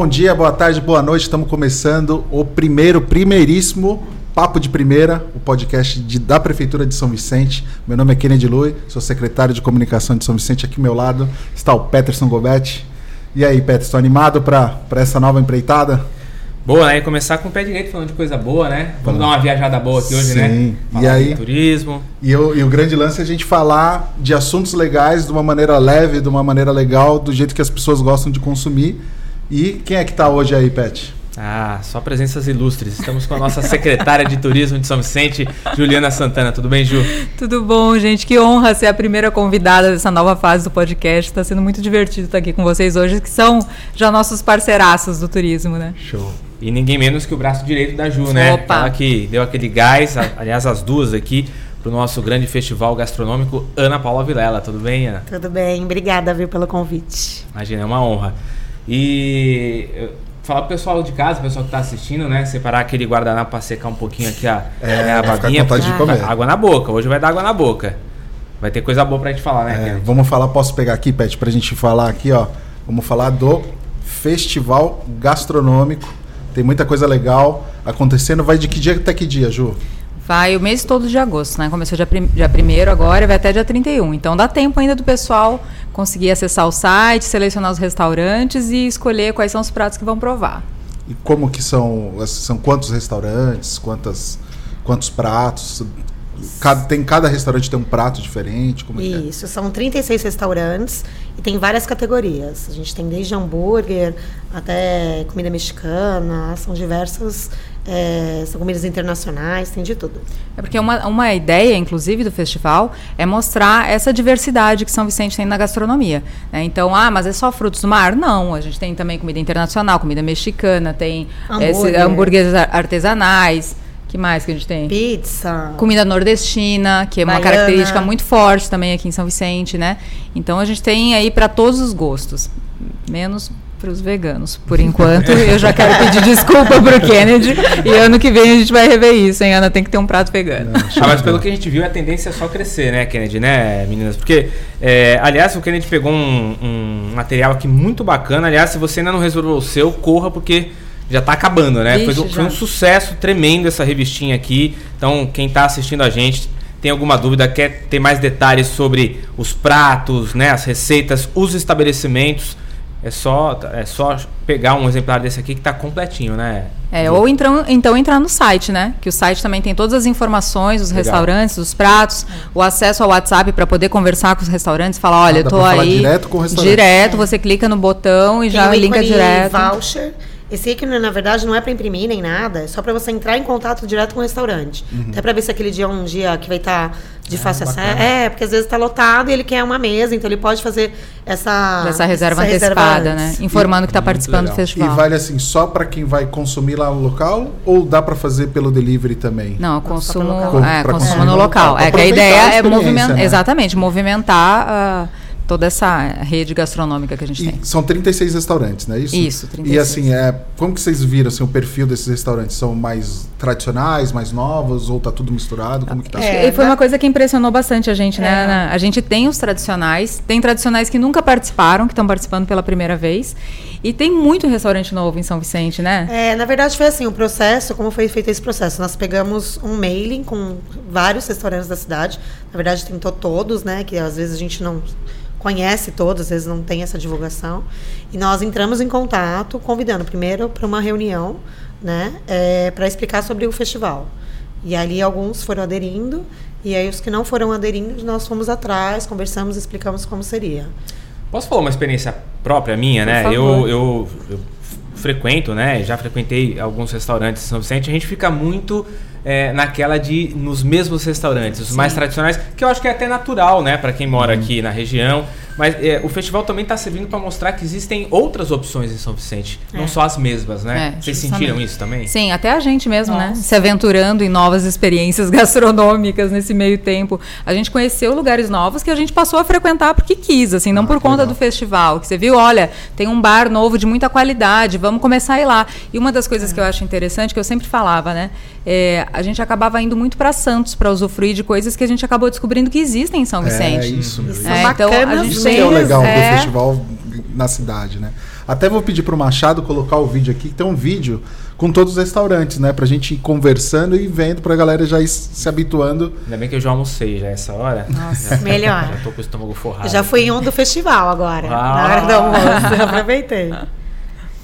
Bom dia, boa tarde, boa noite. Estamos começando o primeiro, primeiríssimo Papo de Primeira, o podcast de, da Prefeitura de São Vicente. Meu nome é Kennedy Lui, sou secretário de comunicação de São Vicente. Aqui ao meu lado está o Peterson Gobetti. E aí, Peterson, animado para essa nova empreitada? Boa, né? E começar com o pé direito falando de coisa boa, né? Vamos dar uma viajada boa aqui hoje, né? Sim. Falar E aí? turismo. E, o- e o grande lance é a gente falar de assuntos legais de uma maneira leve, de uma maneira legal, do jeito que as pessoas gostam de consumir. E quem é que está hoje aí, Pet? Ah, só presenças ilustres. Estamos com a nossa secretária de turismo de São Vicente, Juliana Santana. Tudo bem, Ju? Tudo bom, gente? Que honra ser a primeira convidada dessa nova fase do podcast. Está sendo muito divertido estar aqui com vocês hoje, que são já nossos parceiraços do turismo, né? Show. E ninguém menos que o braço direito da Ju, né? Opa! Ela que deu aquele gás, aliás, as duas aqui, pro nosso grande festival gastronômico Ana Paula Vilela. Tudo bem, Ana? Tudo bem, obrigada, viu, pelo convite. Imagina, é uma honra. E falar pro pessoal de casa, pessoal que tá assistindo, né? Separar aquele guardanapo pra secar um pouquinho aqui a, É, né, a babinha. Água na boca. Hoje vai dar água na boca. Vai ter coisa boa pra gente falar, né? É, vamos falar, posso pegar aqui, Pet, pra gente falar aqui, ó. Vamos falar do Festival Gastronômico. Tem muita coisa legal acontecendo. Vai de que dia até que dia, Ju? Vai o mês todo de agosto, né? Começou dia, prim dia 1 agora e vai até dia 31. Então dá tempo ainda do pessoal conseguir acessar o site, selecionar os restaurantes e escolher quais são os pratos que vão provar. E como que são? São quantos restaurantes? Quantas, quantos pratos? Cada, tem, cada restaurante tem um prato diferente? Como é é? Isso, são 36 restaurantes e tem várias categorias. A gente tem desde hambúrguer até comida mexicana, são diversas, é, são comidas internacionais, tem de tudo. É porque uma, uma ideia, inclusive, do festival é mostrar essa diversidade que São Vicente tem na gastronomia. né? Então, ah, mas é só frutos do mar? Não, a gente tem também comida internacional, comida mexicana, tem esse- Hambúrguer. hambúrgueres ar- artesanais. que mais que a gente tem? Pizza. Comida nordestina, que é uma Baiana. característica muito forte também aqui em São Vicente, né? Então a gente tem aí para todos os gostos, menos para os veganos. Por enquanto, eu já quero pedir desculpa pro Kennedy e ano que vem a gente vai rever isso, hein? Ana tem que ter um prato vegano. Ah, mas pelo que a gente viu, a tendência é só crescer, né, Kennedy, né, meninas? Porque, é, aliás, o Kennedy pegou um, um material aqui muito bacana. Aliás, se você ainda não resolveu o seu, corra, porque já tá acabando, né? Vixe, foi, um- foi um sucesso tremendo essa revistinha aqui. Então, quem tá assistindo a gente, tem alguma dúvida, quer ter mais detalhes sobre os pratos, né, as receitas, os estabelecimentos, é só, é só pegar um exemplar desse aqui que tá completinho, né? É, ou então, então entrar no site, né? Que o site também tem todas as informações dos Legal. restaurantes, dos pratos, o acesso ao WhatsApp para poder conversar com os restaurantes, falar, olha, Ah, eu tô aí. direto com o restaurante. Direto, você clica no botão e Tem já o linka ícone direto. voucher. Esse ícone, na verdade, não é para imprimir nem nada, é só para você entrar em contato direto com o restaurante. Até para ver se aquele dia é um dia que vai estar de fácil acesso. É, porque às vezes está lotado e ele quer uma mesa, então ele pode fazer essa, Essa reserva essa antecipada, né? antes. Informando que está participando legal. do E festival. vale assim só para quem vai consumir lá no local ou dá para fazer pelo delivery também? Não, Não, só consumo, pelo local. é, consumo no no local. É que a ideia a é movimentar, né? exatamente, movimentar ah, toda essa rede gastronômica que a gente E tem. são 36 restaurantes, não é isso? Isso, E 36. assim, é, como que vocês viram assim, o perfil desses restaurantes? São mais tradicionais, mais novos, ou tá tudo misturado? Como que tá? É, e foi né? uma coisa que impressionou bastante a gente, né? É. Ana? A gente tem os tradicionais, tem tradicionais que nunca participaram, que estão participando pela primeira vez. E tem muito restaurante novo em São Vicente, né? É, na verdade foi assim, o processo, como foi feito esse processo? Nós pegamos um mailing com vários restaurantes da cidade. Na verdade tentou todos, né? Que às vezes a gente não conhece todos, às vezes não tem essa divulgação. E nós entramos em contato, convidando primeiro para uma reunião, né? para explicar sobre o festival. E ali alguns foram aderindo, e aí os que não foram aderindo, nós fomos atrás, conversamos, explicamos como seria. Posso falar uma experiência própria minha, Por né? Eu, eu, eu frequento, né? Já frequentei alguns restaurantes em São Vicente. A gente fica muito é, naquela de nos mesmos restaurantes, os mais tradicionais, que eu acho que é até natural, né? Para quem mora Uhum. aqui na região. Mas é, o festival também está servindo para mostrar que existem outras opções em São Vicente, não É. só as mesmas, né? É, Vocês justamente. sentiram isso também? Sim, até a gente mesmo, né? Nossa. Se aventurando em novas experiências gastronômicas nesse meio tempo. A gente conheceu lugares novos que a gente passou a frequentar porque quis, assim, não Ah, por conta legal. do festival. Que você viu, olha, tem um bar novo de muita qualidade, vamos começar a ir lá. E uma das coisas que eu acho interessante, que eu sempre falava, né? É, a gente acabava indo muito para Santos para usufruir de coisas que a gente acabou descobrindo que existem em São Vicente. É isso, meu. Isso É, então, a gente Isso tem- que é o legal é. do festival na cidade, né? Até vou pedir pro Machado colocar o vídeo aqui, que tem um vídeo com todos os restaurantes, né? Pra gente ir conversando e vendo pra galera já ir se habituando. Ainda bem que eu já almocei já essa hora. Nossa, Já- melhor. Já tô com o estômago forrado. Eu já fui em um do festival agora, Ah. na hora do almoço. Aproveitei.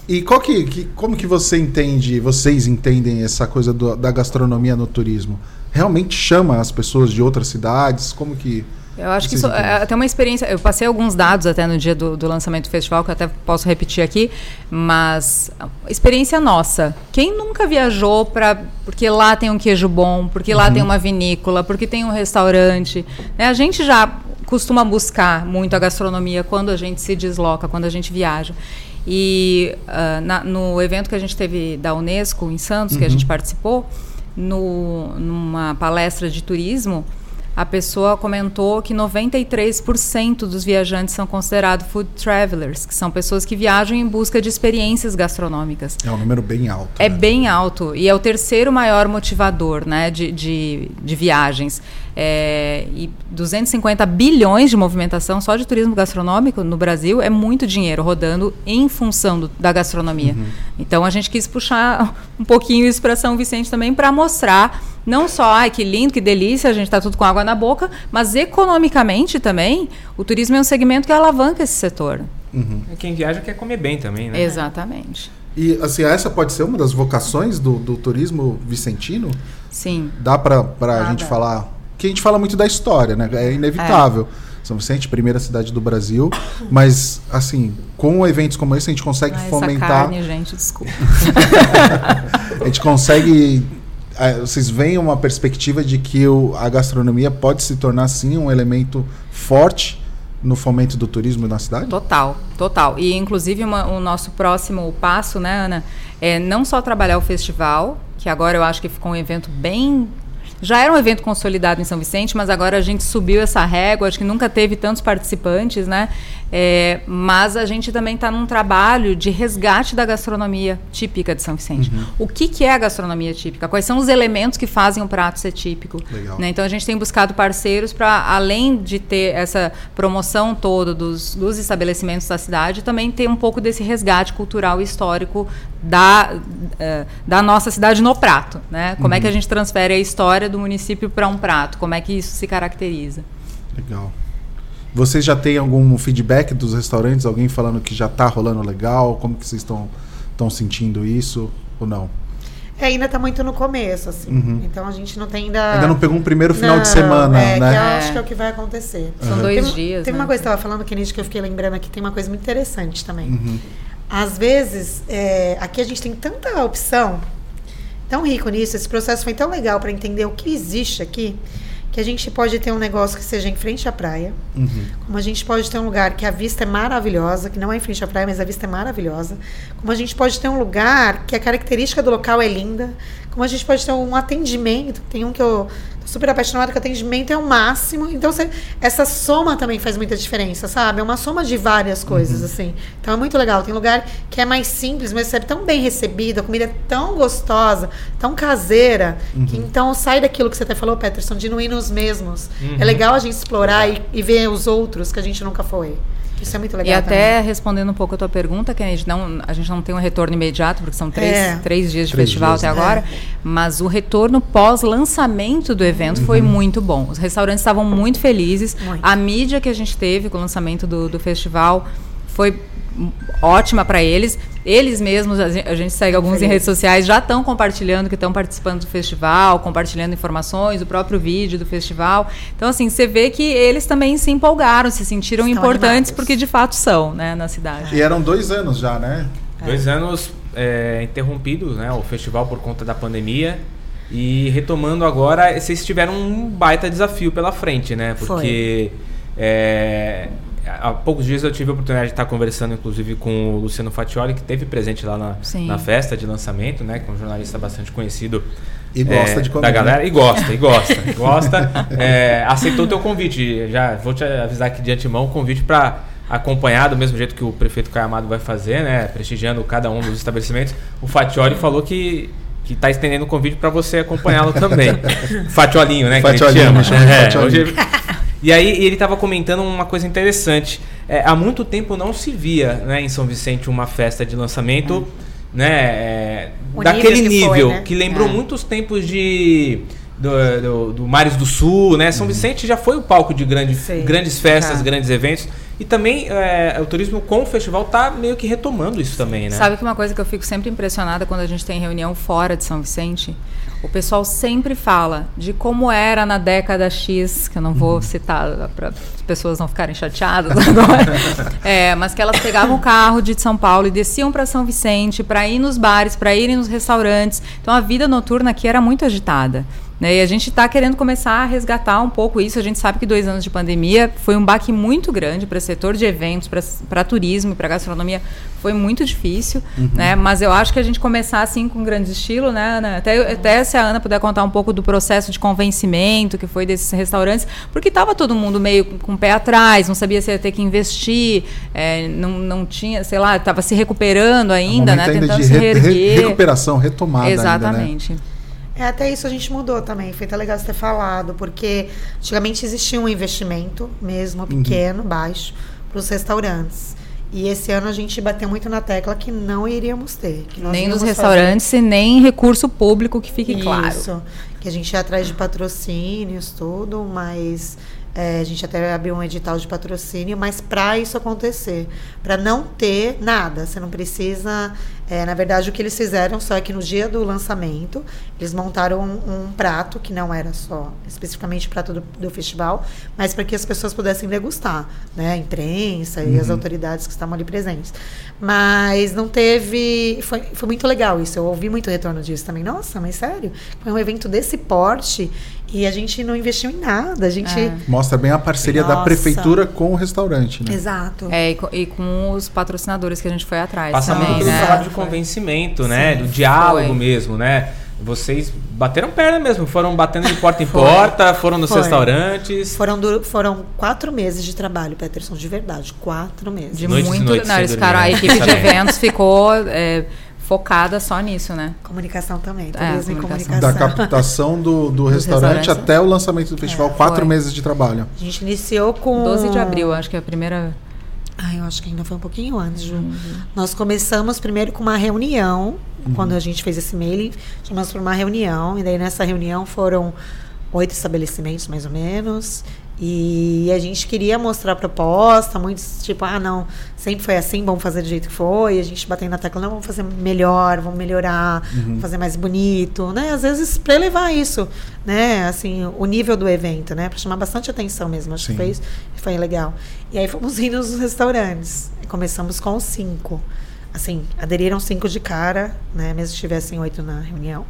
E qual que, que- como que você entende, vocês entendem essa coisa do- da gastronomia no turismo? Realmente chama as pessoas de outras cidades? Como que Eu acho que isso é até uma experiência. Eu passei alguns dados até no dia do, do lançamento do festival, que eu até posso repetir aqui, mas experiência nossa. Quem nunca viajou para. Porque lá tem um queijo bom, porque lá tem uma vinícola, porque tem um restaurante. né? A gente já costuma buscar muito a gastronomia quando a gente se desloca, quando a gente viaja. E ah, na- no evento que a gente teve da Unesco em Santos, que a gente participou, no, numa palestra de turismo, a pessoa comentou que 93% dos viajantes são considerados food travelers, que são pessoas que viajam em busca de experiências gastronômicas. é um número bem alto? É né? bem alto e é o terceiro maior motivador né, de, de, de viagens. É, e 250 bilhões de movimentação só de turismo gastronômico no Brasil é muito dinheiro rodando em função do- da gastronomia. Então a gente quis puxar um pouquinho isso para São Vicente também para mostrar não só, ai que lindo, que delícia, a gente está tudo com água na boca, mas economicamente também o turismo é um segmento que alavanca esse setor. Quem viaja quer comer bem também, né? Exatamente. E assim, essa pode ser uma das vocações do, do turismo vicentino? Sim. Dá pra, pra Ah, gente falar. Que a gente fala muito da história, né? É inevitável. São Vicente, primeira cidade do Brasil. Mas, assim, com eventos como esse, a gente consegue Ah, essa fomentar. carne, gente, desculpa. A gente consegue. Eh, Vocês veem uma perspectiva de que o- a gastronomia pode se tornar, sim, um elemento forte no fomento do turismo na cidade? Total, total. E inclusive uma- o nosso próximo passo, né, Ana, é não só trabalhar o festival, que agora eu acho que ficou um evento bem já era um evento consolidado em São Vicente, mas agora a gente subiu essa régua, acho que nunca teve tantos participantes, né? É, mas a gente também está num trabalho de resgate da gastronomia típica de São Vicente. O que, que é a gastronomia típica? Quais são os elementos que fazem um prato ser típico? Legal. né? Então a gente tem buscado parceiros para, além de ter essa promoção toda dos, dos estabelecimentos da cidade, também ter um pouco desse resgate cultural e histórico da, eh, da nossa cidade no prato. Né? Como é que a gente transfere a história do município para um prato? Como é que isso se caracteriza? Legal. Vocês já têm algum feedback dos restaurantes? Alguém falando que já tá rolando legal? Como que vocês estão estão sentindo isso ou não? É, ainda tá muito no começo, assim. Uhum. Então a gente não tem ainda. Ainda não pegou um primeiro final de Não, semana, é, né? Que eu É. acho que é o que vai acontecer. São dois Tem- dias. Tem né? uma coisa que você estava falando, Kennedy, que eu fiquei lembrando aqui, tem uma coisa muito interessante também. Uhum. Às vezes, é, aqui a gente tem tanta opção, tão rico nisso, esse processo foi tão legal para entender o que existe aqui, que a gente pode ter um negócio que seja em frente à praia, Uhum. como a gente pode ter um lugar que a vista é maravilhosa, que não é em frente à praia, mas a vista é maravilhosa. Como a gente pode ter um lugar que a característica do local é linda. Como a gente pode ter um atendimento. Tem um que eu tô super apaixonada que o atendimento é o máximo. Então, você- essa soma também faz muita diferença, sabe? É uma soma de várias coisas, assim. Então, é muito legal. Tem lugar que é mais simples, mas você é tão bem recebido, a comida é tão gostosa, tão caseira, que então sai daquilo que você até falou, Peterson, de não ir nos mesmos. É legal a gente explorar e, e ver os outros que a gente nunca foi. Isso é muito legal. E até também. respondendo um pouco a tua pergunta, que a gente não, a gente não tem um retorno imediato, porque são três, É. três dias de Três festival dias, até né? agora, mas o retorno pós-lançamento do evento foi muito bom. Os restaurantes estavam muito felizes. Muito. A mídia que a gente teve com o lançamento do, do festival foi ótima para eles. Eles mesmos, a gente, a gente segue alguns em redes sociais, já estão compartilhando que estão participando do festival, compartilhando informações, o próprio vídeo do festival. Então, assim, você vê que eles também se empolgaram, se sentiram Estão importantes, animados. porque de fato são, né, na cidade. E eram dois anos já, né? Dois anos é, interrompidos, né? O festival por conta da pandemia. E retomando agora, vocês tiveram um baita desafio pela frente, né? Porque é, há poucos dias eu tive a oportunidade de estar conversando, inclusive, com o Luciano Fatioli, que teve presente lá na, na festa de lançamento, né? Que é um jornalista bastante conhecido. E gosta é, de comer. Da galera. E gosta, e gosta. gosta. É, aceitou o teu convite. Já vou te avisar aqui de antemão o convite para acompanhar, do mesmo jeito que o prefeito Caio Amado vai fazer, né? Prestigiando cada um dos estabelecimentos. O Fatioli falou que. Que tá estendendo o convite para você acompanhá-lo também. Fatiolinho, né? que a gente Fatiolinho, chama. me chama de É, Fatiolinho. hoje- E aí ele estava comentando uma coisa interessante. é, há muito tempo não se via né, em São Vicente uma festa de lançamento né, é, daquele nível que nível, foi, né? que lembrou É. muitos tempos de do, do, do Mares do Sul, né? São Vicente já foi o palco de grande, Sim, grandes festas, grandes eventos. E também é, o turismo com o festival tá meio que retomando isso também, né? Sabe que uma coisa que eu fico sempre impressionada quando a gente tem reunião fora de São Vicente? O pessoal sempre fala de como era na década X, que eu não vou citar para as pessoas não ficarem chateadas agora, É, mas que elas pegavam o carro de São Paulo e desciam para São Vicente para ir nos bares, para irem nos restaurantes. Então a vida noturna aqui era muito agitada. Né? E a gente está querendo começar a resgatar um pouco isso. A gente sabe que dois anos de pandemia foi um baque muito grande para o setor de eventos, para turismo e para gastronomia. Foi muito difícil, né? Mas eu acho que a gente começar assim com grande estilo, né? Ana? Até, até se a Ana puder contar um pouco do processo de convencimento que foi desses restaurantes, porque estava todo mundo meio com o pé atrás, não sabia se ia ter que investir, é, não, não tinha, sei lá, estava se recuperando ainda, É um né? ainda Tentando de se re- re- reerguer. recuperação, retomada ainda, né? É, até isso a gente mudou também. Foi até legal você ter falado, porque antigamente existia um investimento mesmo, pequeno, baixo, para os restaurantes. E esse ano a gente bateu muito na tecla que não iríamos ter. Que nós Nem nos restaurantes e nem recurso público que fique fazer claro. Isso. Que a gente ia atrás de patrocínios, tudo, mas é, a gente até abriu um edital de patrocínio, mas para isso acontecer, para não ter nada, você não precisa. é, na verdade, o que eles fizeram só é que no dia do lançamento, eles montaram um, um prato, que não era só especificamente o prato do, do festival, mas para que as pessoas pudessem degustar, né? A imprensa e as autoridades que estavam ali presentes. Mas não teve. Foi, foi muito legal isso. Eu ouvi muito retorno disso também. Nossa, mas sério? Foi um evento desse porte e a gente não investiu em nada. A gente. É. Mostra bem a parceria da Nossa. prefeitura com o restaurante, né? Exato. É, e, co- e com os patrocinadores que a gente foi atrás Passando também, pelo né? trabalho de Foi. convencimento, né? Sim, do diálogo foi. mesmo, né? Vocês bateram perna mesmo, foram batendo de porta em porta, foram nos Foi. restaurantes. Foram, du- foram quatro meses de trabalho, Peterson, de verdade. Quatro meses. De Noites muito. noites não, eles ficaram, a né? equipe de eventos ficou é, focada só nisso, né? Comunicação também. É, Turismo e comunicação. Da comunicação. captação do, do Dos restaurante restaurantes. até o lançamento do festival, É, quatro foi. meses de trabalho. A gente iniciou com. 12 de abril, acho que é a primeira. Ai, eu acho que ainda foi um pouquinho antes, Ju. Nós começamos primeiro com uma reunião, quando a gente fez esse mailing, chamamos para uma reunião, e daí nessa reunião foram oito estabelecimentos, mais ou menos, e a gente queria mostrar a proposta, muitos tipo, ah, não, sempre foi assim, vamos fazer do jeito que foi, e a gente batendo na tecla, não, vamos fazer melhor, vamos melhorar, vamos fazer mais bonito, né? Às vezes para elevar isso, né? Assim, o nível do evento, né? Para chamar bastante atenção mesmo, acho Sim. que foi isso, foi legal. E aí fomos indo nos restaurantes. Começamos com cinco. Assim, aderiram cinco de cara, né? Mesmo que tivessem oito na reunião.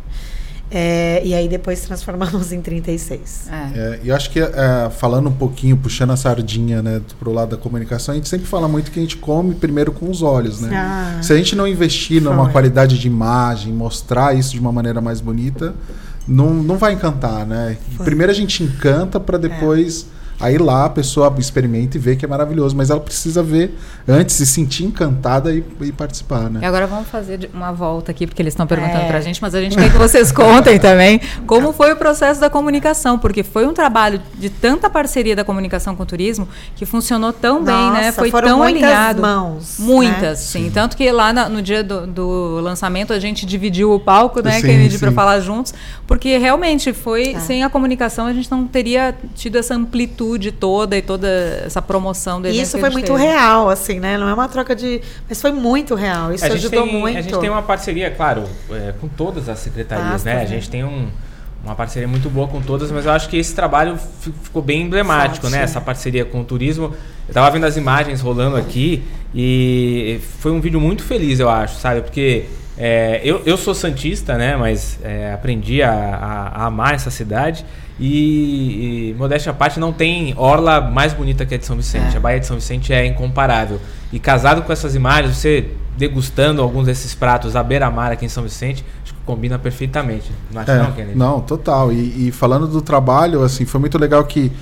É, e aí depois transformamos em 36. É. É, e eu acho que é, falando um pouquinho, puxando a sardinha né, pro lado da comunicação, a gente sempre fala muito que a gente come primeiro com os olhos, né? Ah. Se a gente não investir numa Foi. qualidade de imagem, mostrar isso de uma maneira mais bonita, não, não vai encantar, né? Foi. Primeiro a gente encanta para depois aí lá a pessoa experimenta e vê que é maravilhoso, mas ela precisa ver antes, se sentir encantada e, e participar, né? E agora vamos fazer de- uma volta aqui, porque eles estão perguntando É. pra gente, mas a gente quer que vocês contem também como foi o processo da comunicação, porque foi um trabalho de tanta parceria da comunicação com o turismo que funcionou tão bem, né? Nossa, Foi foram tão muitas alinhado. mãos, Muitas, né? sim. Tanto que lá na- no dia do, do lançamento a gente dividiu o palco, né, Sim, Kennedy, para sim. falar juntos, porque realmente foi É. sem a comunicação a gente não teria tido essa amplitude toda e toda essa promoção do E evento isso que a foi gente muito teve. real, assim, né? Não é uma troca de. Mas foi muito real. Isso ajudou tem, muito. A gente tem uma parceria, claro, é, com todas as secretarias, Basta, né? A né? gente tem um- uma parceria muito boa com todas, mas eu acho que esse trabalho fi- ficou bem emblemático, né? né? Essa parceria com o turismo. Eu tava vendo as imagens rolando aqui e foi um vídeo muito feliz, eu acho, sabe? Porque é, eu, eu sou santista, né? Mas é, aprendi a, a- a amar essa cidade. E, e, modéstia à parte, não tem orla mais bonita que a de São Vicente. É. A Baía de São Vicente é incomparável. E casado com essas imagens, você degustando alguns desses pratos à beira-mar aqui em São Vicente, acho que combina perfeitamente. Não acha É, não, Kennedy? não, total. E, e falando do trabalho, assim, foi muito legal que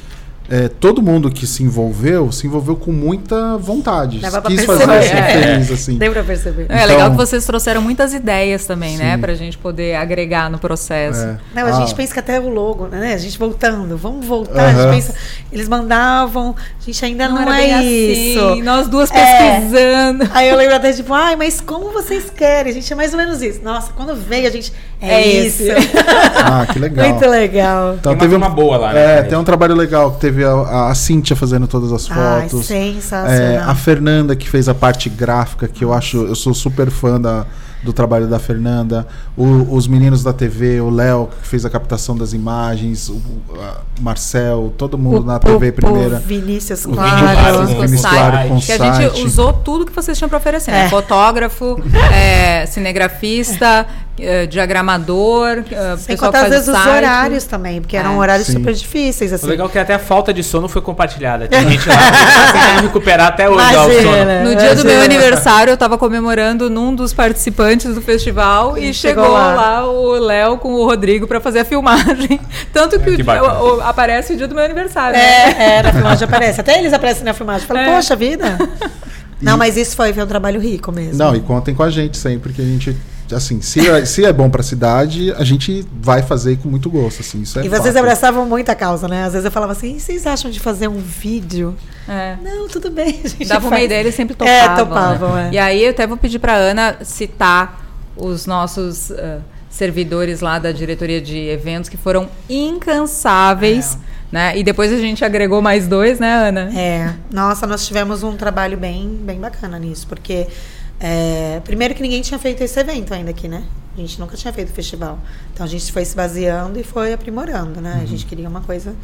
é, todo mundo que se envolveu, se envolveu com muita vontade. Dava pra Quis perceber. fazer ser É. feliz, assim. Deu pra perceber. É legal Então- que vocês trouxeram muitas ideias também, né? Sim. Pra gente poder agregar no processo. É. Não, a Ah, gente pensa que até o logo, né? A gente voltando, vamos voltar. A Aham. gente pensa, eles mandavam, a gente ainda não, era é bem isso. assim, nós duas É. pesquisando. Aí eu lembro até tipo, ai, mas como vocês querem? A gente é mais ou menos isso. Nossa, quando veio a gente. É, É isso. Ah, que legal. Muito legal. Então Tem uma teve turma boa lá, né? É, tem um trabalho legal que teve a, a Cíntia fazendo todas as Ai, fotos. sensacional. É, a Fernanda que fez a parte gráfica, que eu acho, eu sou super fã da, do trabalho da Fernanda. O- os meninos da TV, o Léo que fez a captação das imagens, o, a Marcel, todo mundo na TV primeira. O Vinícius O Claro. com Vinícius site, Claro com que a gente usou tudo que vocês tinham para oferecer, né? É. Fotógrafo, é, cinegrafista, é, diagramador, é, Sem pessoal contar, que às vezes, o os site. horários também, porque eram É. horários Sim. super difíceis, assim. O legal é que até a falta de sono foi compartilhada. Tem gente lá que tá tentando recuperar até hoje ó, o sono. Imagina. No dia do meu Imagina. aniversário, eu tava comemorando num dos participantes do festival e, E chegou, chegou lá. lá. o Léo com o Rodrigo pra fazer a filmagem. Tanto que, É, que o- o- o- aparece o dia do meu aniversário. né? É, é, na filmagem aparece. Até eles aparecem na filmagem. Fala, É. poxa vida. Não, mas isso foi, foi um trabalho rico mesmo. Não, e contem com a gente sempre, que a gente, assim, se é, se é bom pra cidade, a gente vai fazer com muito gosto, assim, isso é E vocês fato. abraçavam muito a causa, né? Às vezes eu falava assim, e vocês acham de fazer um vídeo? É. Não, tudo bem. A gente Dava uma ideia, eles sempre É, topavam. topavam, né? é. E aí eu até vou pedir pra Ana citar os nossos ah, servidores lá da diretoria de eventos que foram incansáveis. Né? E depois a gente agregou mais dois, né, Ana? É, nossa, nós tivemos um trabalho bem, bem bacana nisso, porque é, primeiro que ninguém tinha feito esse evento ainda aqui, né? A gente nunca tinha feito festival. Então a gente foi se baseando e foi aprimorando, né? A gente queria uma coisa.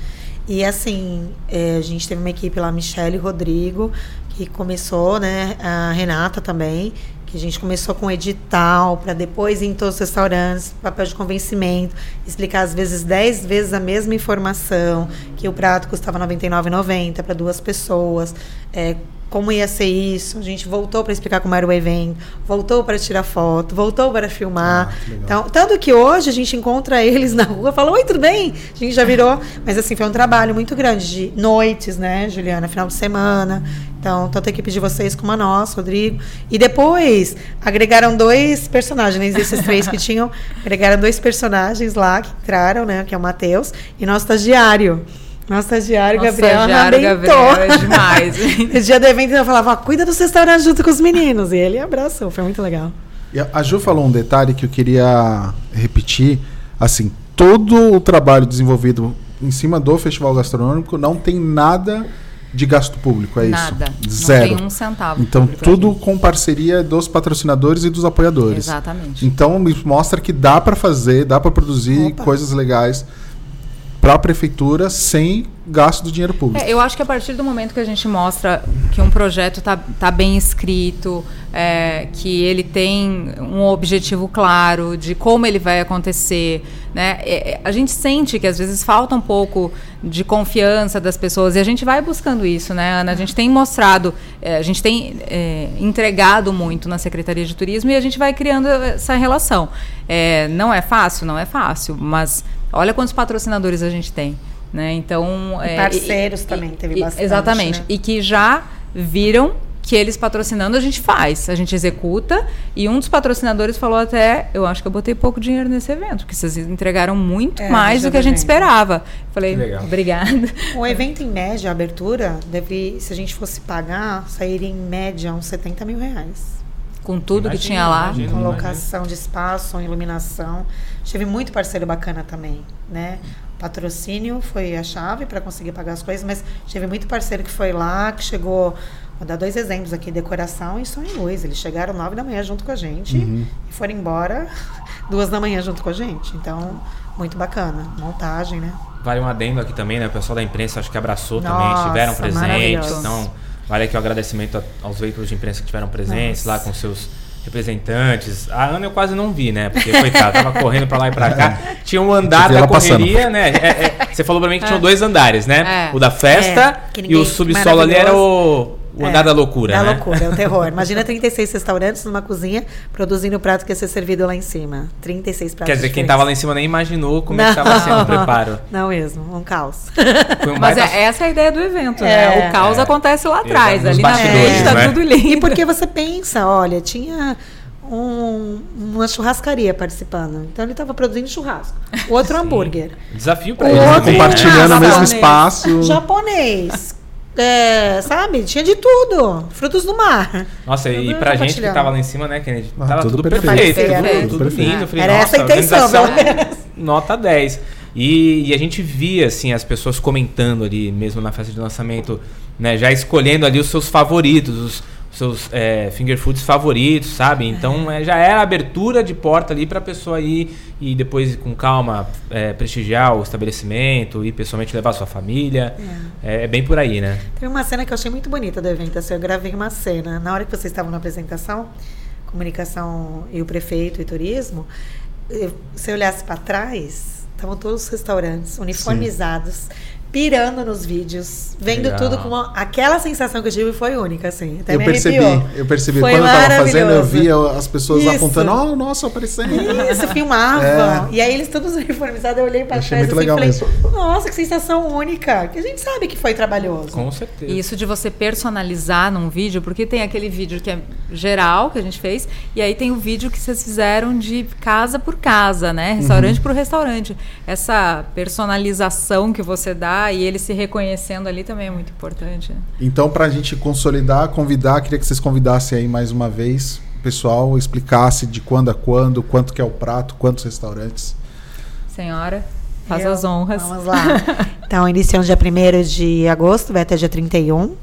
E assim, é, a gente teve uma equipe lá, Michelle e Rodrigo, que começou, né? A Renata também, que a gente começou com edital, para depois ir em todos os restaurantes, papel de convencimento, explicar às vezes 10 vezes a mesma informação, que o prato custava R$ 99,90 para duas pessoas, é, como ia ser isso, a gente voltou para explicar como era o evento, voltou para tirar foto, voltou para filmar. Ah, então, tanto que hoje a gente encontra eles na rua, fala, oi, tudo bem? A gente já virou, mas assim, foi um trabalho muito grande de noites, né, Juliana, final de semana. Então, tanto a equipe de vocês como a nossa, Rodrigo. E depois agregaram dois personagens, né, esses três que tinham, agregaram dois personagens lá que entraram, né, que é o Matheus e nosso estagiário. Nosso estagiário, Nossa, Gabriel, estagiário. Gabriel é demais. No dia do evento eu falava, "Ó, cuida dos restaurantes junto com os meninos. E ele abraçou, foi muito legal. E a- Ju falou um detalhe que eu queria repetir. Assim, todo o trabalho desenvolvido em cima do festival gastronômico não tem nada de gasto público, é Nada. isso? Zero. Não tem um centavo. Então, tudo com parceria dos patrocinadores e dos apoiadores. Exatamente. Então, me mostra que dá para fazer, dá para produzir Opa. coisas legais para a prefeitura sem gasto do dinheiro público. É, eu acho que a partir do momento que a gente mostra que um projeto tá, tá bem escrito, é, que ele tem um objetivo claro de como ele vai acontecer, né? é, é, a gente sente que às vezes falta um pouco de confiança das pessoas e a gente vai buscando isso, né, Ana? A gente tem mostrado, é, a gente tem é, entregado muito na Secretaria de Turismo e a gente vai criando essa relação. Não é fácil, não é fácil, mas olha quantos patrocinadores a gente tem. Né? Então, E parceiros também, teve bastante, Exatamente. né? E que já viram que eles patrocinando a gente faz, a gente executa. E um dos patrocinadores falou até, eu acho que eu botei pouco dinheiro nesse evento, porque vocês entregaram muito É, mais do que a gente esperava. Falei, Que legal. obrigada. Um evento em média, a abertura, deve, se a gente fosse pagar, sairia em média uns 70 mil reais. Com tudo que Imagino, tinha lá. imagino. Com Imagina. locação de espaço, iluminação. Tive muito parceiro bacana também, né? Patrocínio foi a chave para conseguir pagar as coisas, mas tive muito parceiro que foi lá, que chegou. Vou dar dois exemplos aqui: decoração e som e luz. Eles chegaram nove da manhã junto com a gente Uhum. e foram embora duas da manhã junto com a gente. Então, muito bacana. Montagem, né? Vale um adendo aqui também, né? O pessoal da imprensa acho que abraçou Nossa, também, tiveram presentes. Então, vale aqui o agradecimento a- aos veículos de imprensa que tiveram presentes Nossa. lá com seus representantes. A Ana eu quase não vi, né? Porque, coitada, tava correndo pra lá e pra cá. Tinha um andar da ela passando. correria, né? É, é, você falou pra mim que tinham dois andares, né? É. O da festa É, e o subsolo ali era o. o andar da loucura, É né? a loucura, é o terror. Imagina 36 restaurantes numa cozinha produzindo o prato que ia ser servido lá em cima. 36 pratos Quer dizer, quem diferentes. tava lá em cima nem imaginou como é que estava sendo o preparo. Não mesmo, um caos. Um Mas baita- é, essa é a ideia do evento, É. né? O caos É. acontece lá atrás. Ali na frente tá né? tudo lindo. E porque você pensa, olha, tinha um- uma churrascaria participando. Então ele estava produzindo churrasco. Outro Sim. hambúrguer. Desafio eles outro também, Compartilhando né? o mesmo espaço. Japonês. É, sabe? Tinha de tudo. Frutos do mar. Nossa, e Tudo pra gente que tava lá em cima, né, Kennedy? Ah, tava tudo tudo, perfeito. perfeito, tudo, tudo perfeito. lindo. Falei, Era nossa, essa a intenção, pelo menos. Nota 10. E, e a gente via, assim, as pessoas comentando ali, mesmo na festa de lançamento, né, já escolhendo ali os seus favoritos, os seus é, finger foods favoritos, sabe? Então é, já era a abertura de porta ali pra pessoa ir e depois, com calma, é, prestigiar o estabelecimento e pessoalmente levar a sua família. É, é bem por aí, né? Tem uma cena que eu achei muito bonita do evento. Assim, eu gravei uma cena. Na hora que vocês estavam na apresentação, comunicação e o prefeito e turismo, eu- se eu olhasse para trás, estavam todos os restaurantes uniformizados, pirando nos vídeos, vendo Legal. tudo com uma, aquela sensação que eu tive foi única, assim. Até Eu me percebi, arrepiou. eu percebi. Foi Quando eu tava fazendo, eu via as pessoas Isso. apontando, oh, nossa, aparecendo. Isso, filmava. E aí eles todos uniformizados, eu olhei pra É. Eu achei trás muito assim, e legal falei, nossa, que sensação única. Que a gente sabe que foi trabalhoso. Com certeza. E Isso de você personalizar num vídeo, porque tem aquele vídeo que é geral que a gente fez, e aí tem o vídeo que vocês fizeram de casa por casa, né? Restaurante Uhum. por restaurante. Essa personalização que você dá e ele se reconhecendo ali também é muito importante. né? Então, pra gente consolidar, convidar, queria que vocês convidassem aí mais uma vez o pessoal, explicasse de quando a quando, quanto que é o prato, quantos restaurantes. Senhora, faz Eu- as honras. Vamos lá. Então, iniciando dia 1 de agosto, vai até dia 31.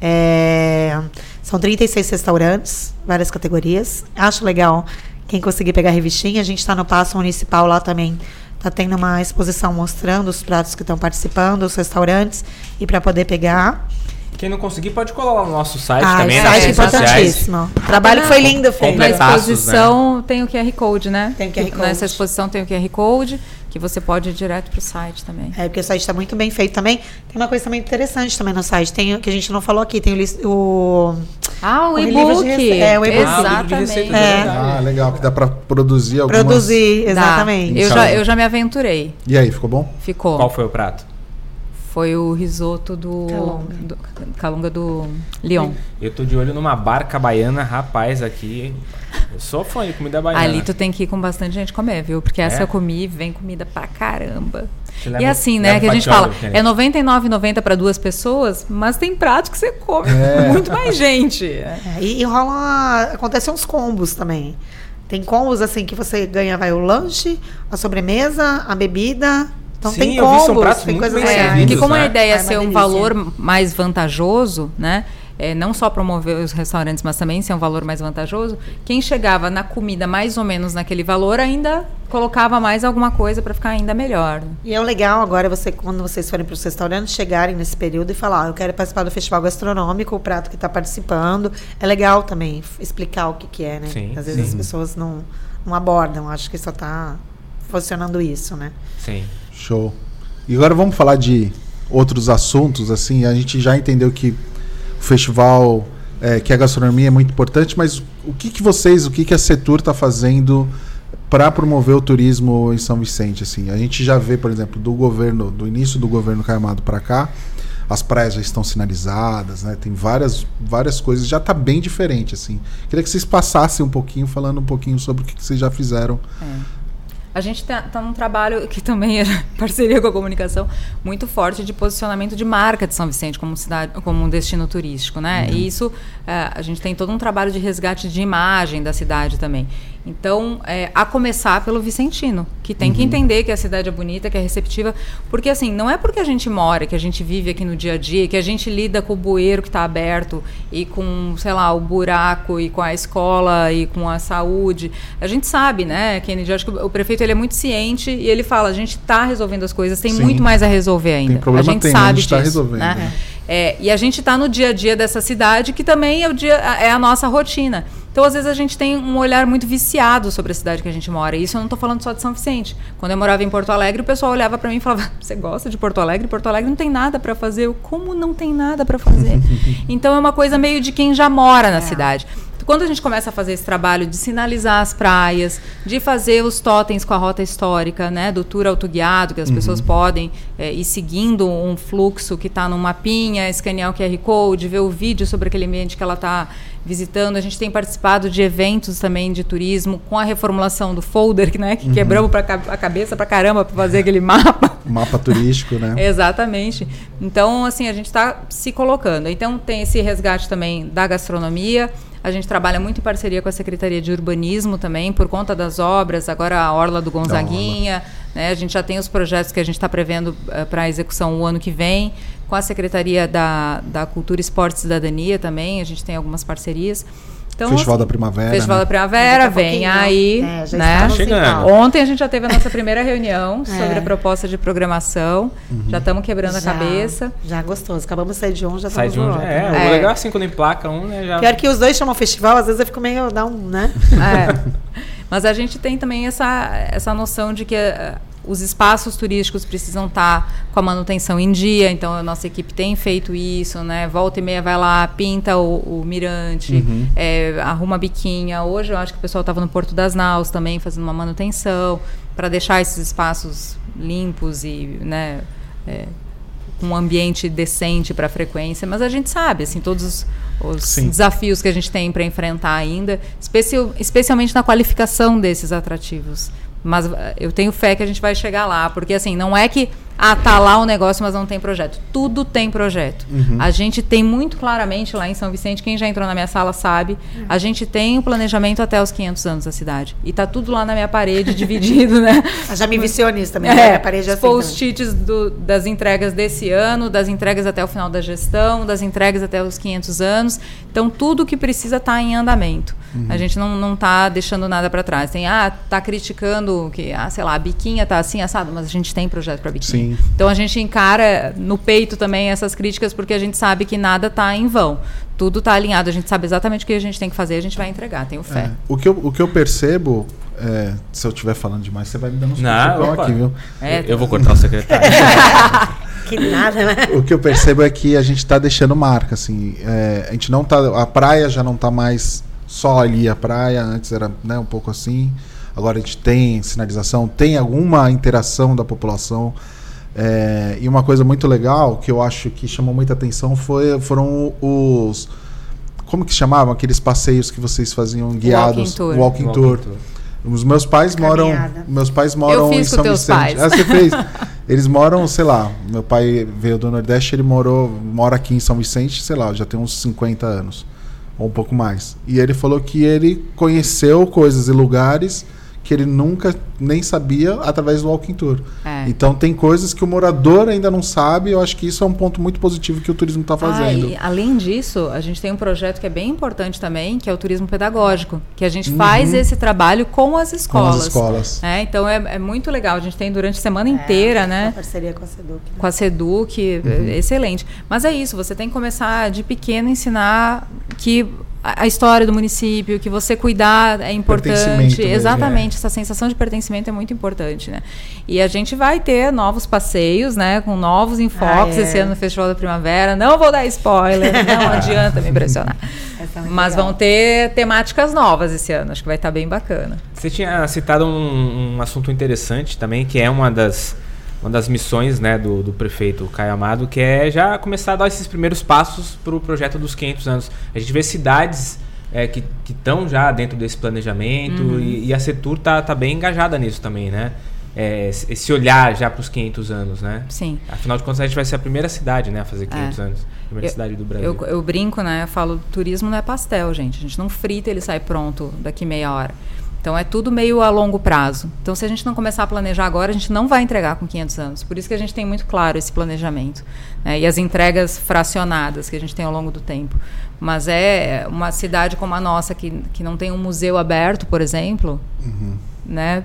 É, são 36 restaurantes, várias categorias. Acho legal quem conseguir pegar a revistinha. A gente está no Paço Municipal lá também. Está tendo uma exposição mostrando os pratos que estão participando, os restaurantes, e para poder pegar. Quem não conseguir pode colar lá no nosso site Ah, também, o nas site é importantíssimo. O trabalho foi lindo feito. Na Completaços, exposição tem o QR Code, né? Tem o QR Code. Nessa exposição tem o QR Code, que você pode ir direto pro site também. É, porque o site está muito bem feito também. Tem uma coisa também interessante também no site, tem o que a gente não falou aqui, tem o, o Ah, o, O e-book. é, o e-book. Ah, o Exatamente. É. verdade. Ah, legal, que dá pra produzir algumas... produzir, Dá. exatamente. Eu já, eu já me aventurei. E aí, ficou bom? Ficou. Qual foi o prato? Foi o risoto do Calunga. do, calunga do Lyon. Eu tô de olho numa barca baiana, rapaz, aqui. Eu sou fã de comida baiana. Ali tu tem que ir com bastante gente comer, viu? Porque essa É? eu comi e vem comida pra caramba. Te e assim, né, que a gente fala, Kennedy. é R$ 99,90 para duas pessoas, mas tem prato que você come É. muito mais gente. É, e, e rola. Acontecem uns combos também. Tem combos assim que você ganha vai o lanche, a sobremesa, a bebida. Então Sim, tem eu vi, são combos, pratos tem coisas bem É, legais. servidos, porque como a né? ideia é ser um delícia. valor mais vantajoso, né? É, não só promover os restaurantes, mas também ser um valor mais vantajoso. Quem chegava na comida mais ou menos naquele valor ainda colocava mais alguma coisa para ficar ainda melhor. E é o legal agora, você, quando vocês forem para os restaurantes, chegarem nesse período e falar: "Ah, eu quero participar do festival gastronômico, o prato que está participando. É legal também explicar o que, que é, né? Sim, Às vezes sim. as pessoas não, não abordam, acho que só está funcionando isso, né? Sim. Show. E agora vamos falar de outros assuntos, assim, a gente já entendeu que o festival, é, que a gastronomia é muito importante, mas o que, que vocês, o que, que a Setur está fazendo para promover o turismo em São Vicente, assim? A gente já vê, por exemplo, do governo, do início do governo Caimado para cá, as praias já estão sinalizadas, né? Tem várias, várias coisas, já está bem diferente, assim. Queria que vocês passassem um pouquinho, falando um pouquinho sobre o que, que vocês já fizeram. A gente está num trabalho que também é parceria com a comunicação muito forte de posicionamento de marca de São Vicente como cidade, como um destino turístico, né? E isso é, a gente tem todo um trabalho de resgate de imagem da cidade também. Então, é, a começar pelo Vicentino, que tem que entender que a cidade é bonita, que é receptiva, porque assim não é porque a gente mora, que a gente vive aqui no dia a dia, que a gente lida com o bueiro que está aberto e com, sei lá, o buraco e com a escola e com a saúde. A gente sabe, né, Kennedy? Acho que o prefeito ele é muito ciente e ele fala: a gente está resolvendo as coisas, tem Sim. muito mais a resolver ainda. problema, a gente tem, mas a sabe gente tá disso, resolvendo, né? né? É, e a gente está no dia a dia dessa cidade, que também é, dia, é a nossa rotina. Então, às vezes, a gente tem um olhar muito viciado sobre a cidade que a gente mora. E isso eu não estou falando só de São Vicente. Quando eu morava em Porto Alegre, o pessoal olhava para mim e falava: Você gosta de Porto Alegre? Porto Alegre não tem nada para fazer. Eu, como não tem nada para fazer? então, é uma coisa meio de quem já mora na É. cidade. Quando a gente começa a fazer esse trabalho de sinalizar as praias, de fazer os totens com a rota histórica, né, do tour autoguiado, que as pessoas podem eh, ir seguindo um fluxo que está no mapinha, escanear o QR Code, ver o vídeo sobre aquele ambiente que ela está visitando. A gente tem participado de eventos também de turismo com a reformulação do folder, que, né, que quebramos pra, a cabeça para caramba para fazer aquele mapa. Mapa turístico, né? Exatamente. Então, assim, a gente está se colocando. Então, tem esse resgate também da gastronomia. A gente trabalha muito em parceria com a Secretaria de Urbanismo também, por conta das obras. Agora, a Orla do Gonzaguinha. Né? A gente já tem os projetos que a gente está prevendo para execução o ano que vem. Com a Secretaria da, da Cultura, Esporte e Cidadania também. A gente tem algumas parcerias. Então, Festival assim, da Primavera. Festival né? da Primavera, a vem aí. é, já né? está no Chegando. final. Ontem a gente já teve a nossa primeira reunião É. sobre a proposta de programação. Já estamos quebrando a Já- cabeça. Já gostoso. Acabamos de sair de um, já Sai estamos de um. outro. É, né? o É. legal é assim, quando emplaca um, né? Já... Pior que os dois chamam festival, às vezes eu fico meio, dá um, né? É. Mas a gente tem também essa, essa noção de que eh, os espaços turísticos precisam estar com a manutenção em dia, então a nossa equipe tem feito isso, né? Volta e meia vai lá, pinta o, o mirante, eh, arruma a biquinha. Hoje eu acho que o pessoal estava no Porto das Naus também fazendo uma manutenção para deixar esses espaços limpos e, né? com um ambiente decente para a frequência, mas a gente sabe, assim, todos os, os desafios que a gente tem para enfrentar ainda, especial, especialmente na qualificação desses atrativos. Mas eh, eu tenho fé que a gente vai chegar lá, porque assim, não é que ah, tá lá o negócio, mas não tem projeto. Tudo tem projeto. A gente tem muito claramente lá em São Vicente, quem já entrou na minha sala sabe, a gente tem o planejamento até os 500 anos da cidade. E tá tudo lá na minha parede, dividido, né? Eu já me viciou nisso também. né? É, a parede é assim post-its das entregas desse ano, das entregas até o final da gestão, das entregas até os 500 anos. Então, tudo que precisa está em andamento. Uhum. A gente não, não tá deixando nada para trás. Tem, ah, tá criticando que, ah, sei lá, a biquinha tá assim, assado, mas a gente tem projeto para biquinha. Sim. Então, a gente encara no peito também essas críticas, porque a gente sabe que nada tá em vão. Tudo tá alinhado, a gente sabe exatamente o que a gente tem que fazer, a gente vai entregar, tenho fé. É. O, que eu, o que eu percebo, é, se eu estiver falando demais, você vai me dando uns Não, aqui, viu? É, Eu vou cortar o secretário. Que nada, né? O que eu percebo é que a gente tá deixando marca, assim. é, a gente não tá. A praia já não tá mais só ali a praia, antes era né, um pouco assim. Agora a gente tem sinalização, tem alguma interação da população. É, e uma coisa muito legal que eu acho que chamou muita atenção foi, foram os. Como que chamavam aqueles passeios que vocês faziam guiados? tour. Walking Walking tour. tour. Os meus pais moram. Caminhada. Meus pais moram fiz em São Vicente. pais. Ah, você fez? Eles moram, sei lá, meu pai veio do Nordeste, ele morou, mora aqui em São Vicente, sei lá, já tem uns 50 anos, ou um pouco mais. E ele falou que ele conheceu coisas e lugares que ele nunca nem sabia através do Walking Tour. É. Então tem coisas que o morador ainda não sabe, eu acho que isso é um ponto muito positivo que o turismo está fazendo. Ah, e além disso, a gente tem um projeto que é bem importante também, que é o turismo pedagógico, que a gente faz esse trabalho com as com escolas. as escolas. É, então é, é muito legal. A gente tem durante a semana inteira, Uma né? parceria com a Seduc. né? Com a Seduc, é excelente. Mas é isso, você tem que começar de pequeno a ensinar que a a história do município, que você cuidar é importante. Pertencimento mesmo, Exatamente, essa sensação de pertencimento é muito importante, né? E a gente vai ter novos passeios, né? Com novos enfoques Ah, é. esse ano no Festival da Primavera. Não vou dar spoiler, não adianta me impressionar. É Mas legal. vão ter temáticas novas esse ano, acho que vai estar bem bacana. Você tinha citado um, um assunto interessante também, que é uma das, uma das missões né, do, do prefeito Caio Amado, que é já começar a dar esses primeiros passos para o projeto dos 500 anos. A gente vê cidades é, que estão já dentro desse planejamento Uhum. e, e a Setur tá, tá bem engajada nisso também, né? É, esse olhar já para os 500 anos, né? Sim. Afinal de contas, a gente vai ser a primeira cidade né, a fazer 500 É. anos. Primeira Eu- cidade do Brasil. Eu, eu brinco, né? Eu falo, turismo não é pastel, gente. A gente não frita ele sai pronto daqui meia hora. Então é tudo meio a longo prazo. Então se a gente não começar a planejar agora, a gente não vai entregar com 500 anos. Por isso que a gente tem muito claro esse planejamento. né? E as entregas fracionadas que a gente tem ao longo do tempo. Mas é uma cidade como a nossa, que, que não tem um museu aberto, por exemplo, né?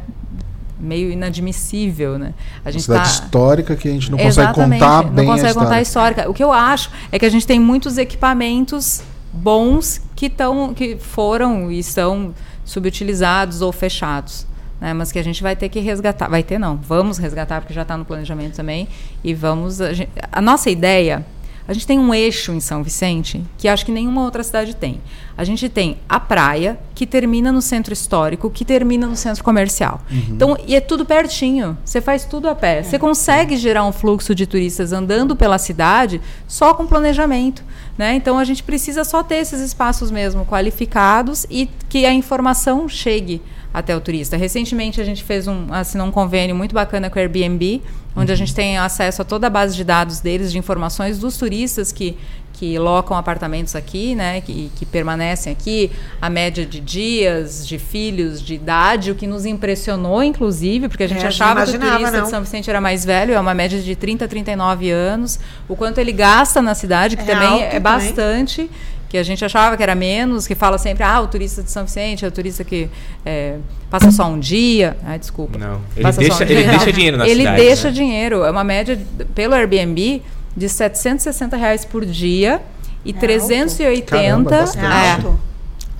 Meio inadmissível, né? A gente cidade tá- histórica que a gente não consegue Exatamente, contar não bem consegue a contar a história. histórica. O que eu acho é que a gente tem muitos equipamentos bons que, tão, que foram e estão subutilizados ou fechados. Né, mas que a gente vai ter que resgatar. Vai ter, não. Vamos resgatar, porque já está no planejamento também. E vamos. A, gente, a nossa ideia a gente tem um eixo em São Vicente que acho que nenhuma outra cidade tem. A gente tem a praia, que termina no centro histórico, que termina no centro comercial. Uhum. Então, e é tudo pertinho. Você faz tudo a pé. É. Você consegue gerar um fluxo de turistas andando pela cidade só com planejamento. Né? Então, a gente precisa só ter esses espaços mesmo qualificados e que a informação chegue até o turista. Recentemente a gente fez um assinou um convênio muito bacana com o Airbnb, onde uhum. a gente tem acesso a toda a base de dados deles de informações dos turistas que que locam apartamentos aqui, né, que, que permanecem aqui, a média de dias, de filhos, de idade, o que nos impressionou, inclusive, porque a gente é, achava que o turista não. de São Vicente era mais velho, é uma média de 30 a 39 anos, o quanto ele gasta na cidade, que é também é bastante, também que a gente achava que era menos, que fala sempre, ah, o turista de São Vicente é o turista que é, passa só um dia. Ah, desculpa. Não, ele, deixa, um ele deixa dinheiro na ele cidade. Ele deixa né? dinheiro. É uma média, pelo Airbnb, de 760 reais por dia e é 380. Alto. Caramba,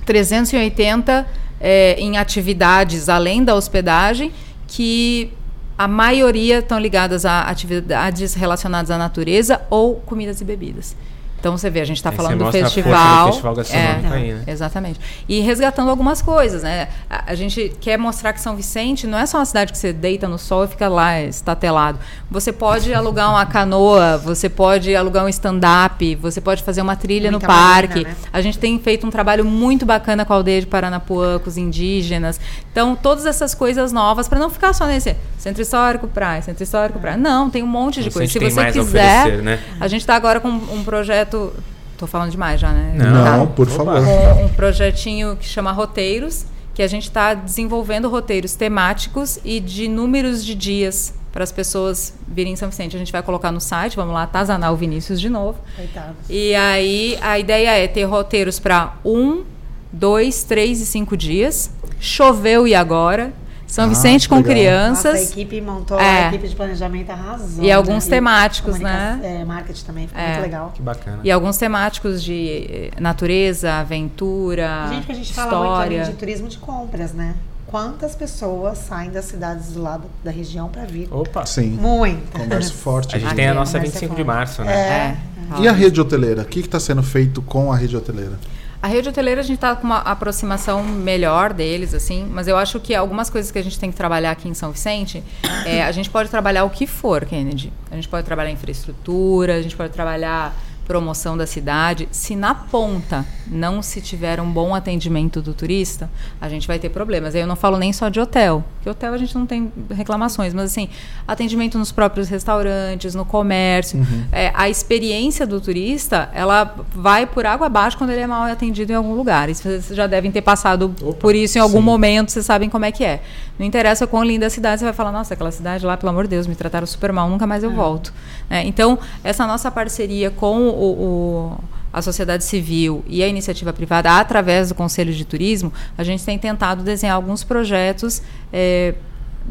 é, 380 é, em atividades além da hospedagem, que a maioria estão ligadas a atividades relacionadas à natureza ou comidas e bebidas. Então você vê, a gente está falando do festival. Do festival é, aí, né? Exatamente. E resgatando algumas coisas, né? A, a, gente quer mostrar que São Vicente não é só uma cidade que você deita no sol e fica lá estatelado. Você pode alugar uma canoa, você pode alugar um stand-up, você pode fazer uma trilha Muita no parque. né? A gente tem feito um trabalho muito bacana com a aldeia de Paranapuã, com os indígenas. Então, todas essas coisas novas, para não ficar só nesse centro histórico, praia, centro histórico, praia. Não, tem um monte de coisa. Se você quiser, né? a gente está agora com um projeto projeto. Tô falando demais já, né? Não, tá. por favor. Um, um projetinho que chama Roteiros, que a gente está desenvolvendo roteiros temáticos e de números de dias para as pessoas virem em São Vicente. A gente vai colocar no site, vamos lá, tazanar o Vinícius de novo. Coitado. E aí a ideia é ter roteiros para um, dois, três e cinco dias. Choveu e agora? São ah, Vicente com legal. crianças. Nossa, a equipe montou, é. a equipe de planejamento arrasou. E né? alguns temáticos, né? É, marketing também, ficou é. muito legal. Que bacana. E alguns temáticos de eh, natureza, aventura, Gente, que a gente história. fala muito de turismo de compras, né? Quantas pessoas saem das cidades do lado da região para vir? Opa! Sim. Muito. Conversa forte. A gente tem a nossa 25 de março, né? É. é. E a rede hoteleira? O que está sendo feito com a rede hoteleira? A rede hoteleira a gente está com uma aproximação melhor deles, assim, mas eu acho que algumas coisas que a gente tem que trabalhar aqui em São Vicente, é, a gente pode trabalhar o que for, Kennedy. A gente pode trabalhar infraestrutura, a gente pode trabalhar promoção da cidade, se na ponta não se tiver um bom atendimento do turista, a gente vai ter problemas. Eu não falo nem só de hotel, que hotel a gente não tem reclamações, mas assim, atendimento nos próprios restaurantes, no comércio, uhum. é, a experiência do turista, ela vai por água abaixo quando ele é mal atendido em algum lugar. E vocês já devem ter passado Opa, por isso em algum sim. momento, vocês sabem como é que é. Não interessa quão linda a cidade, você vai falar, nossa, aquela cidade lá, pelo amor de Deus, me trataram super mal, nunca mais eu é. volto. É, então, essa nossa parceria com o, o, a sociedade civil e a iniciativa privada, através do Conselho de Turismo, a gente tem tentado desenhar alguns projetos. É,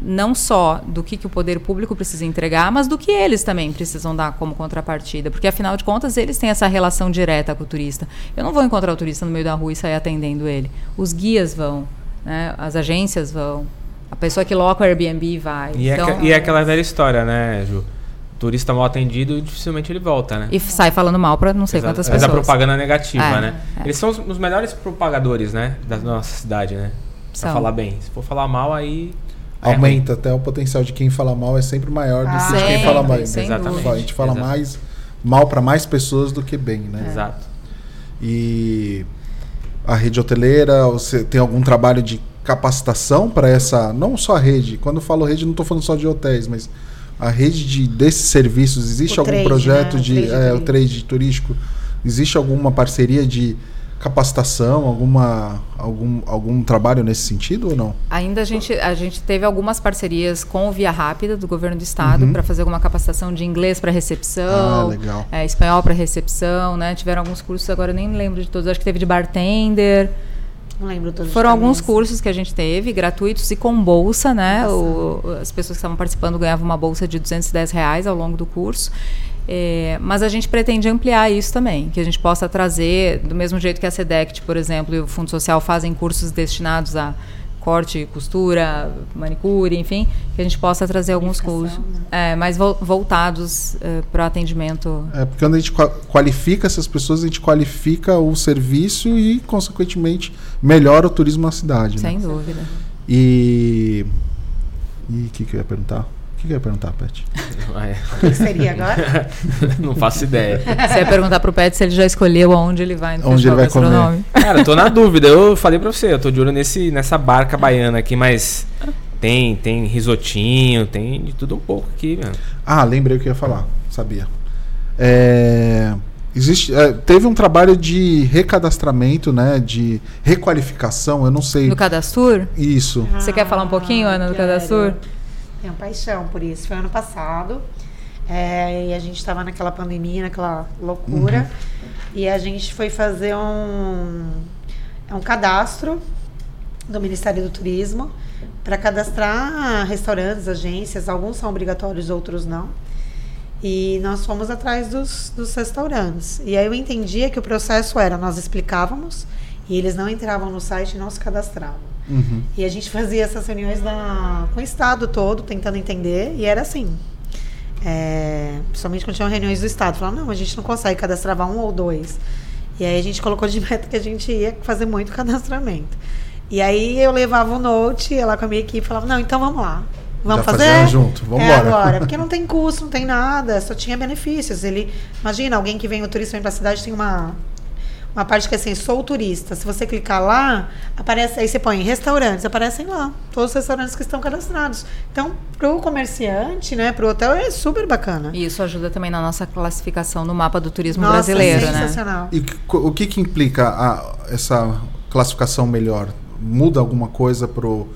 não só do que, que o poder público precisa entregar, mas do que eles também precisam dar como contrapartida. Porque, afinal de contas, eles têm essa relação direta com o turista. Eu não vou encontrar o turista no meio da rua e sair atendendo ele. Os guias vão, né? as agências vão, a pessoa que loca o Airbnb vai. E, é então, é, e é aquela velha história, né, Ju? Turista mal atendido, dificilmente ele volta, né? E sai falando mal para não sei Exato. quantas pessoas. Mas a propaganda negativa, é, né? É. Eles são os, os, melhores propagadores, né? Da nossa cidade, né? Pra são. falar bem. Se for falar mal, aí. Aumenta, até o potencial de quem fala mal é sempre maior do ah, que de quem fala mais. Exatamente. A gente fala Exato. mais mal para mais pessoas do que bem, né? Exato. E a rede hoteleira, você tem algum trabalho de capacitação para essa, não só a rede, quando eu falo rede não estou falando só de hotéis, mas a rede de, desses serviços, existe o algum trade, projeto né? de, o trade, é, o trade turístico? Existe alguma parceria de capacitação, alguma, algum, algum trabalho nesse sentido ou não? Ainda a gente, a gente teve algumas parcerias com o Via Rápida do governo do estado uhum. para fazer alguma capacitação de inglês para recepção, ah, é, espanhol para recepção, né? Tiveram alguns cursos, agora eu nem lembro de todos, acho que teve de bartender. Não lembro todos. Foram alguns cursos que a gente teve, gratuitos e com bolsa, né? O- as pessoas que estavam participando ganhavam uma bolsa de 210 reais ao longo do curso. É, mas a gente pretende ampliar isso também, que a gente possa trazer, do mesmo jeito que a SEDECT, por exemplo, e o Fundo Social fazem cursos destinados a corte, costura, manicure, enfim, que a gente possa trazer alguns cursos Qualificação, é, mais vol- voltados para atendimento. É, porque quando a gente qua- qualifica essas pessoas, a gente qualifica o serviço e, consequentemente, melhora o turismo na cidade. né? Sem dúvida. E. E o que, que eu ia perguntar? O que, que eu ia perguntar, Pet? O que seria agora? Não faço ideia. Você ia perguntar pro Pet se ele já escolheu aonde ele vai no Onde ele vai comer. Cara, eu tô na dúvida. Eu falei pra você, eu tô de olho nesse, nessa barca baiana aqui, mas tem, tem risotinho, tem de tudo um pouco aqui, mano. Ah, lembrei o que eu ia falar. Sabia. É, existe, é, teve um trabalho de recadastramento, né? De requalificação, eu não sei. Do Cadastur? Isso. Você quer falar um pouquinho, Ana, do quero. Tenho paixão por isso. Foi ano passado. é, e a gente estava naquela pandemia, naquela loucura. E a gente foi fazer um, um cadastro do Ministério do Turismo para cadastrar restaurantes, agências. Alguns são obrigatórios, outros não. E nós fomos atrás dos, dos restaurantes. E aí eu entendia que o processo era: nós explicávamos e eles não entravam no site e não se cadastravam. Uhum. E a gente fazia essas reuniões da, com o Estado todo, tentando entender, e era assim. É, principalmente quando tinham reuniões do Estado. Falavam, não, a gente não consegue cadastrar um ou dois. E aí a gente colocou de meta que a gente ia fazer muito cadastramento. E aí eu levava o note, ia lá com a minha equipe e falava, não, então vamos lá. Vamos Já fazer? junto, vamos é embora. agora, porque não tem custo, não tem nada, só tinha benefícios. Ele, imagina, alguém que vem, o turista vem pra cidade, tem uma uma parte que é assim, sou turista. Se você clicar lá, aparece, aí você põe restaurantes, aparecem lá, todos os restaurantes que estão cadastrados. Então, pro comerciante, né, pro hotel é super bacana. E isso ajuda também na nossa classificação no mapa do turismo Nossa, brasileiro, né? sensacional. E que- co- o que, que implica a- essa classificação melhor? Muda alguma coisa pro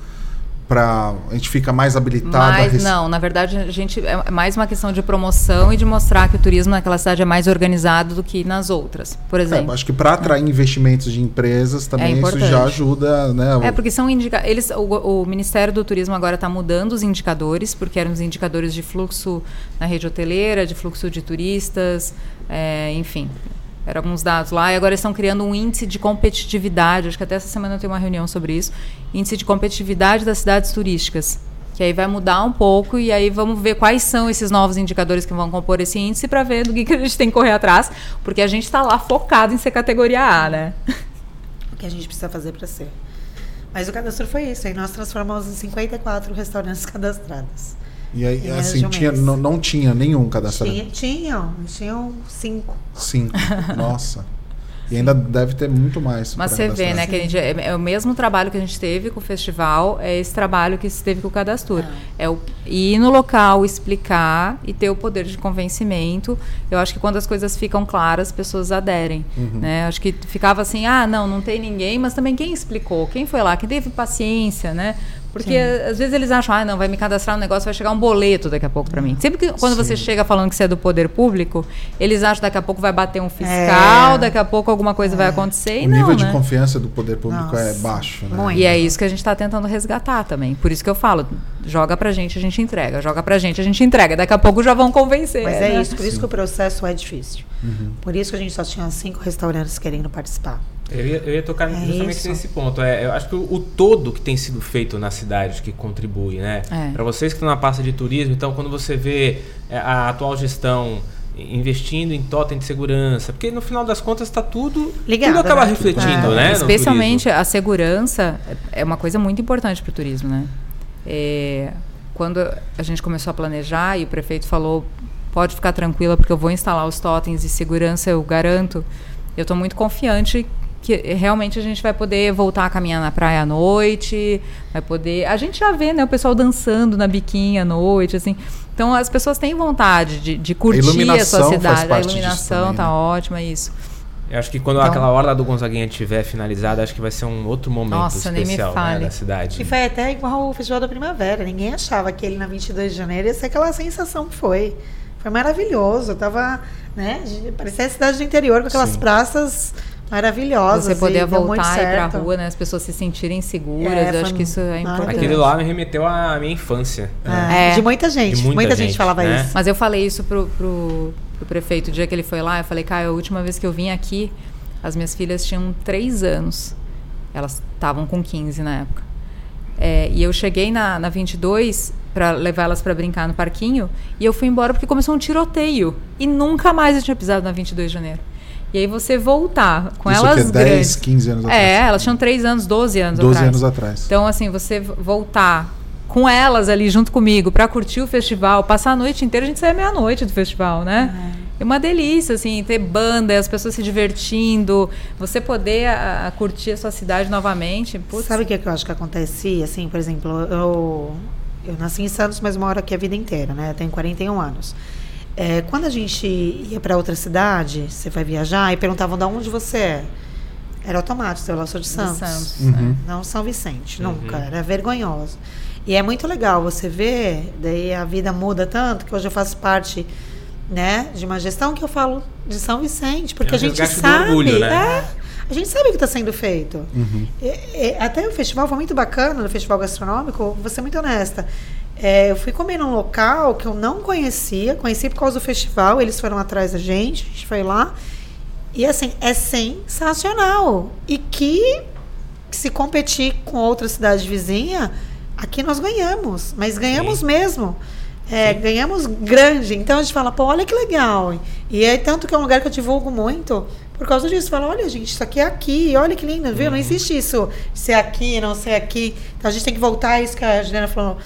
para a gente fica mais habilitado a não, na verdade, a gente é mais uma questão de promoção e de mostrar que o turismo naquela cidade é mais organizado do que nas outras, por É, exemplo. acho que para atrair investimentos de empresas também isso importante. já ajuda, né? É, porque são indica eles o, o Ministério do Turismo agora está mudando os indicadores, porque eram os indicadores de fluxo na rede hoteleira, de fluxo de turistas, é, enfim. Eram alguns dados lá, e agora estão criando um índice de competitividade. Acho que até essa semana eu tenho uma reunião sobre isso. Índice de competitividade das cidades turísticas. Que aí vai mudar um pouco e aí vamos ver quais são esses novos indicadores que vão compor esse índice para ver do que, que a gente tem que correr atrás, porque a gente está lá focado em ser categoria A, né? O que a gente precisa fazer para ser. Mas o cadastro foi isso, aí nós transformamos em 54 restaurantes cadastrados. E aí, assim, tinha, não, não tinha nenhum cadastrado. Tinha, tinham, tinham cinco. Cinco. Nossa. E ainda deve ter muito mais. Mas você vê, né, que a gente, é, é o mesmo trabalho que a gente teve com o festival, é esse trabalho que se teve com o Cadastur. É o ir no local, explicar e ter o poder de convencimento. Eu acho que quando as coisas ficam claras, as pessoas aderem. Né? Acho que ficava assim, ah, não, não tem ninguém, mas também quem explicou? Quem foi lá? Quem teve paciência, né? Porque às vezes eles acham, ah, não, vai me cadastrar no negócio, vai chegar um boleto daqui a pouco para mim. Sempre que quando você chega falando que você é do poder público, eles acham que daqui a pouco vai bater um fiscal, É. daqui a pouco alguma coisa vai acontecer. E O não, nível de né? confiança do poder público é Nossa, baixo, né? muito. E é isso que a gente está tentando resgatar também. Por isso que eu falo, joga pra gente, a gente entrega. Joga pra gente, a gente entrega. Daqui a pouco já vão convencer. Mas é né? isso, por isso que o processo é difícil. Por isso que a gente só tinha cinco restaurantes querendo participar. Eu ia, eu ia tocar É justamente isso. nesse ponto. É, eu acho que o, o todo que tem sido feito na cidade que contribui, né? É. Para vocês que estão na pasta de turismo, então quando você vê é, a atual gestão investindo em totem de segurança, porque no final das contas está tudo Ligado, tudo acaba né? refletindo, É, né? Especialmente a segurança é uma coisa muito importante para o turismo, né? É, quando a gente começou a planejar e o prefeito falou, pode ficar tranquila porque eu vou instalar os totens de segurança, eu garanto. Eu estou muito confiante que realmente a gente vai poder voltar a caminhar na praia à noite, vai poder. A gente já vê, né, o pessoal dançando na biquinha à noite, assim. Então as pessoas têm vontade de, de curtir a, iluminação sua faz cidade. A iluminação também, tá né? ótima, isso. Eu acho que quando Então- aquela orla do Gonzaguinha estiver finalizada, acho que vai ser um outro momento Nossa, nem me especial né, da cidade. E foi até igual o Festival da Primavera. Ninguém achava que ele na 22 de janeiro ia ser aquela sensação que foi. Foi maravilhoso. Tava, né? de- Parecia a cidade do interior com aquelas Sim. praças maravilhosas. Você poder e voltar e ir pra rua, né? As pessoas se sentirem seguras. É, eu foi acho que isso é importante. Aquilo lá me remeteu à minha infância. É, É. De muita gente. De muita muita, gente, gente, falava né? isso. Mas eu falei isso pro, pro, pro prefeito o dia que ele foi lá. Eu falei, Caio, a última vez que eu vim aqui, as minhas filhas tinham 3 anos. Elas estavam com 15 na época. É, e eu cheguei na, na 22 para levar elas para brincar no parquinho e eu fui embora porque começou um tiroteio. E nunca mais eu tinha pisado na 22 de janeiro. E aí você voltar com Isso elas que é 10, grandes. 15 anos atrás. É, elas tinham 3 anos, 12 anos 12 atrás. anos atrás. Então, assim, você voltar com elas ali junto comigo para curtir o festival, passar a noite inteira, a gente sai meia-noite do festival, né? É uma delícia, assim, ter banda, as pessoas se divertindo, você poder a, a curtir a sua cidade novamente. Putz, Sabe o que, é que eu acho que acontecia? Assim, por exemplo, eu, eu nasci em Santos, mas moro aqui a vida inteira, né? Eu tenho 41 anos. É, quando a gente ia para outra cidade, você vai viajar e perguntavam de onde você é. Era automático, eu lá sou de de Santos. Santos. Uhum. Não São Vicente, nunca. Era vergonhoso. E é muito legal você ver, daí a vida muda tanto que hoje eu faço parte né, de uma gestão que eu falo de São Vicente, porque É um a gente sabe. orgulho, né? é, a gente sabe o que está sendo feito. Uhum. E- e- até o festival foi muito bacana, no festival gastronômico, vou ser muito honesta. É, eu fui comer num local que eu não conhecia, conheci por causa do festival, eles foram atrás da gente, a gente foi lá. E assim, é sensacional. E que se competir com outra cidade vizinha, aqui nós ganhamos, mas ganhamos Sim. mesmo. É, ganhamos grande. Então a gente fala, pô, olha que legal. E é tanto que é um lugar que eu divulgo muito por causa disso. Fala, olha, gente, isso aqui é aqui, olha que lindo, viu? Não existe isso ser aqui, não ser aqui. Então a gente tem que voltar a isso que a Juliana falou.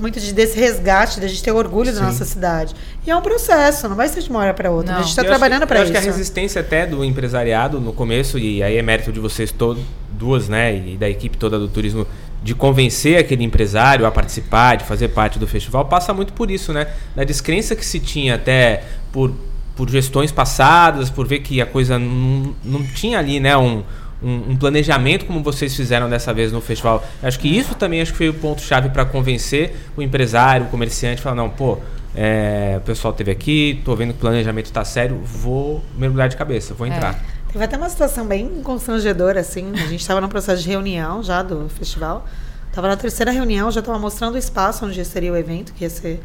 Muito de, desse resgate, da gente ter orgulho Sim. da nossa cidade. E é um processo, não vai ser de uma hora para outra. Não. A gente está Eu trabalhando para eu isso. acho que a resistência até do empresariado no começo, e aí é mérito de vocês todos, duas, né, e da equipe toda do turismo, de convencer aquele empresário a participar, de fazer parte do festival, passa muito por isso, né? Da descrença que se tinha até por, por gestões passadas, por ver que a coisa não, não tinha ali, né, um, um, um planejamento como vocês fizeram dessa vez no festival. Acho que isso também acho que foi o ponto-chave para convencer o empresário, o comerciante, falar, não, pô, é, o pessoal teve aqui, tô vendo que o planejamento está sério, vou mergulhar de cabeça, vou entrar. Teve até uma situação bem constrangedora, assim. A gente estava num processo de reunião já do festival. Estava na terceira reunião, já estava mostrando o espaço onde seria o evento, que ia ser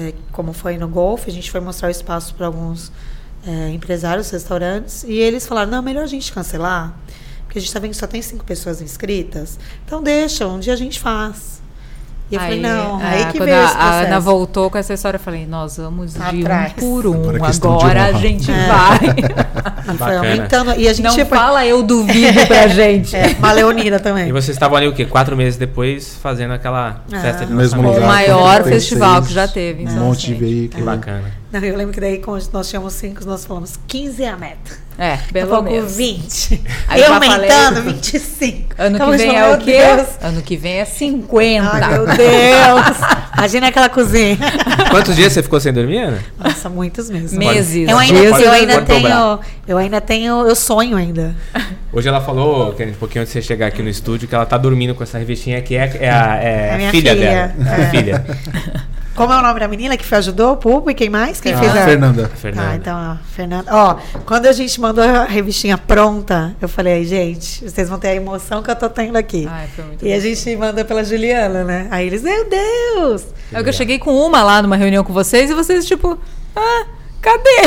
é, como foi no Golf. A gente foi mostrar o espaço para alguns é, empresários, restaurantes. E eles falaram: não, melhor a gente cancelar, porque a gente está vendo que só tem cinco pessoas inscritas. Então deixa, um dia a gente faz. E eu falei: não, é, aí que quando veio a, a. Ana voltou com essa história, eu falei, nós vamos de Atrás. um por um. Agora Agora a gente É. vai. E Bacana. aumentando. E a gente Não foi- fala eu duvido pra gente. É, uma leonina também. E vocês estavam ali o quê? Quatro meses depois fazendo aquela Ah. festa de No mesmo lugar. O maior festival que já teve Um São monte de Vicente. Que veículo. bacana. Não, eu lembro que daí, quando nós tínhamos cinco, nós falamos 15 é a meta. É, pelo pouco menos. 20. Aí e já aumentando, falei- 25. Ano Então, que eu vem é o quê? Deus. Ano que vem é 50. Ai, meu Deus. Imagina aquela cozinha. Quantos dias você ficou sem dormir, Ana? Nossa, muitos meses. Meses. Eu ainda, Dias eu ainda tenho. Eu ainda tenho. Eu sonho ainda. Hoje ela falou, Kennedy, um pouquinho antes de você chegar aqui no estúdio, que ela tá dormindo com essa revistinha que é, é a, é É a minha filha, filha. dela. É. A filha. Como é o nome da menina que ajudou? O Pulpo e quem mais? Quem Ah, fez a. Fernanda. Fernanda. Ah, então, ó, Fernanda. Ó, quando a gente mandou a revistinha pronta, eu falei, "Ai, gente, vocês vão ter a emoção que eu tô tendo aqui. Ai, foi muito e a bom. gente mandou pela Juliana, né? Aí eles, meu Deus! É que eu cheguei com uma lá numa reunião com vocês e vocês, tipo, ah, cadê?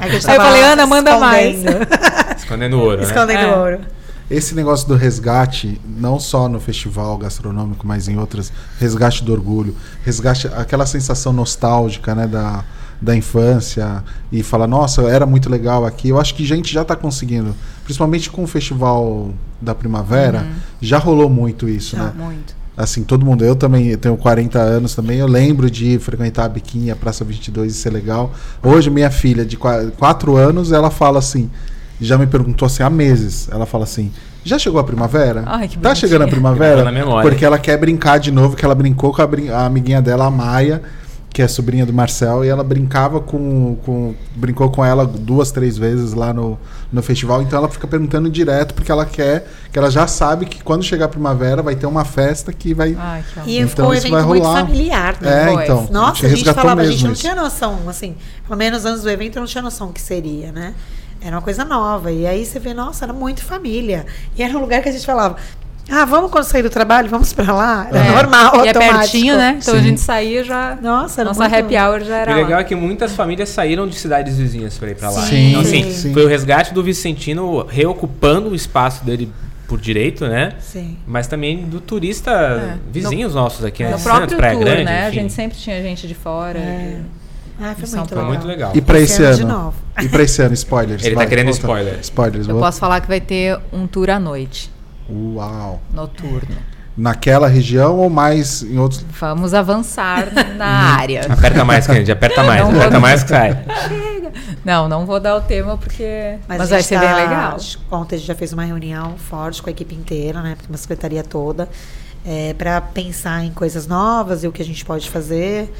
Aí, a eu falei, Ana, manda mais. escondendo. Escondendo ouro, né? Escondendo É. ouro. Esse negócio do resgate, não só no festival gastronômico, mas em outras, resgate do orgulho, resgate, aquela sensação nostálgica, né, da, da infância e falar, nossa, era muito legal aqui. Eu acho que a gente já está conseguindo, principalmente com o festival da primavera, já rolou muito isso, né? Muito. Assim, todo mundo, eu também eu tenho 40 anos também, eu lembro de frequentar a Biquinha, a Praça 22 e ser legal. Hoje, minha filha, de 4 anos, ela fala assim, já me perguntou assim há meses, ela fala assim, já chegou a primavera? Ai, que tá chegando a primavera? Na memória. Porque ela quer brincar de novo, que ela brincou com a, brin- a amiguinha dela, a Maia, que é sobrinha do Marcel, e ela brincava com, com brincou com ela duas, três vezes lá no, no festival, então ela fica perguntando direto, porque ela quer, que ela já sabe que quando chegar a primavera vai ter uma festa que vai... Ai, que. E Então ficou um vai muito rolar. familiar, né? É, então. a gente Nossa, a gente falava, a gente não isso. tinha noção, assim, pelo menos antes do evento eu não tinha noção o que seria, né? Era uma coisa nova. E aí você vê, nossa, era muito família. E era um lugar que a gente falava, ah, vamos quando sair do trabalho, vamos pra lá. Era É. normal, E é automático. pertinho, né? Então a Sim. gente saía já. Nossa, era Nossa muito... happy hour já O era. legal lá. é que muitas famílias saíram de cidades vizinhas para ir para lá. Sim, então, assim, sim. foi o resgate do Vicentino reocupando o espaço dele por direito, né? Sim. Mas também do turista vizinhos nossos aqui, né? No Santos, próprio Praia tour, Grande, né? A enfim. gente sempre tinha gente de fora. É. Ah, foi São muito Foi legal. muito legal. E pra Esse esse ano ano? E pra esse ano, spoilers. Ele tá vai, querendo conta. spoiler. Spoilers, Eu vou- posso falar que vai ter um tour à noite, Uau. noturno. Naquela região ou mais em outros. Vamos avançar na área. Aperta mais, Kennedy, aperta mais. Não aperta vou- mais que sai. Não, não vou dar o tema porque. Mas, a vai ser tá- bem legal. Ontem a gente já fez uma reunião forte com a equipe inteira, né? Uma secretaria toda, é, para pensar em coisas novas e o que a gente pode fazer.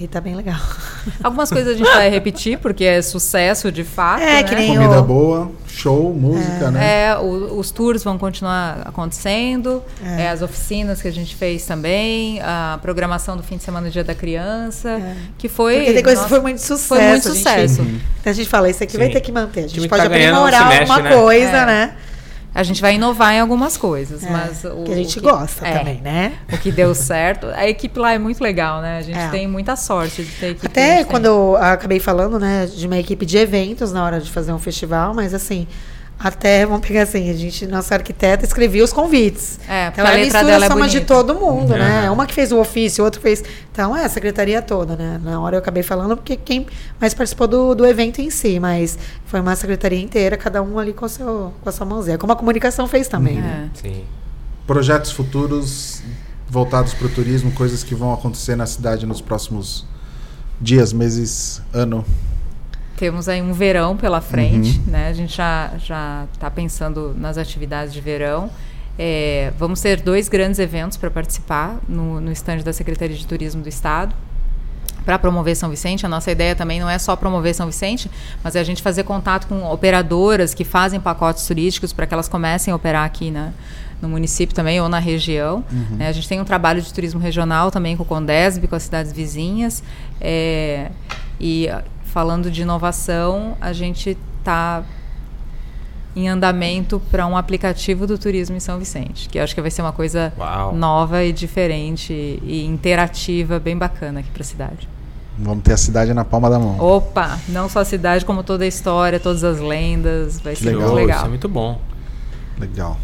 E tá bem legal. Algumas coisas a gente vai repetir porque é sucesso de fato. É, né? que nem- Comida eu- boa, show, música, né? É, o- os tours vão continuar acontecendo, É. é, as oficinas que a gente fez também, a programação do fim de semana do Dia da Criança, É. que foi. Porque tem coisa que foi muito sucesso. Foi muito a gente- sucesso. Então a gente fala, isso aqui vai Sim. ter que manter. A gente pode tá aprimorar mexe, alguma né? coisa, É. né? A gente vai inovar em algumas coisas, É, mas o que a gente o gosta é, também, né? O que deu certo. A equipe lá é muito legal, né? A gente É. tem muita sorte de ter equipe. que Até quando tem. eu acabei falando, né, de uma equipe de eventos na hora de fazer um festival, mas assim, até, vamos pegar assim, a gente, nossa arquiteta escrevia os convites. É, porque Então a ela letra mistura dela é a soma de bonita. todo mundo, né? Aham. Uma que fez o ofício, outra fez. Então, é a secretaria toda, né? Na hora eu acabei falando porque quem mais participou do, do evento em si, mas foi uma secretaria inteira, cada um ali com, o seu, com a sua mãozinha. Como a comunicação fez também, né? É. Sim. Projetos futuros voltados para o turismo, coisas que vão acontecer na cidade nos próximos dias, meses, ano. Temos aí um verão pela frente, Uhum. né? A gente já já está pensando nas atividades de verão. É, vamos ter dois grandes eventos para participar no, no estande da Secretaria de Turismo do Estado para promover São Vicente. A nossa ideia também não é só promover São Vicente, mas é a gente fazer contato com operadoras que fazem pacotes turísticos para que elas comecem a operar aqui na, no município também ou na região. né? A gente tem um trabalho de turismo regional também com o Condesb, com as cidades vizinhas. É, e falando de inovação, a gente está em andamento para um aplicativo do turismo em São Vicente, que eu acho que vai ser uma coisa Uau. nova e diferente e interativa, bem bacana aqui para a cidade. Vamos ter a cidade na palma da mão. Opa, não só a cidade, como toda a história, todas as lendas, vai ser Legal. muito legal. Isso é muito bom. Legal.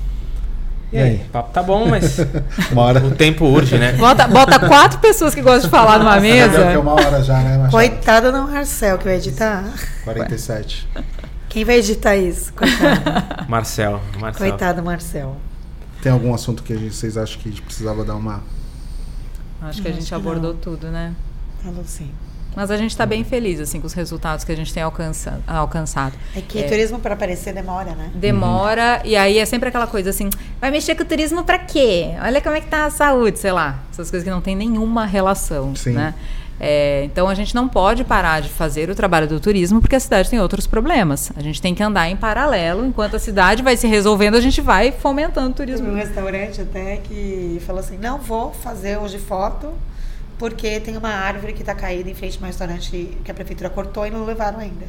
E aí? O papo tá bom, mas o tempo urge, né? Bota, bota quatro pessoas que gostam de falar numa que é mesa. uma hora já, né, Machado? Coitada do Marcel que vai editar. 47. Quem vai editar isso? Coitado. Marcel. Marcel. Coitado do Marcel. Tem algum assunto que a gente- vocês acham que a gente precisava dar uma. Acho que a gente abordou não. tudo, né? Falou sim. Mas a gente está bem feliz assim com os resultados que a gente tem alcança, alcançado. É que É. turismo para aparecer demora, né? Demora, e aí é sempre aquela coisa assim, vai mexer com o turismo pra quê? Olha como é que tá a saúde, sei lá. Essas coisas que não tem nenhuma relação, Sim. né? É, então a gente não pode parar de fazer o trabalho do turismo porque a cidade tem outros problemas. A gente tem que andar em paralelo, enquanto a cidade vai se resolvendo, a gente vai fomentando o Teve um turismo. restaurante até que falou assim: não vou fazer hoje foto porque tem uma árvore que está caída em frente a um restaurante que a prefeitura cortou e não levaram ainda.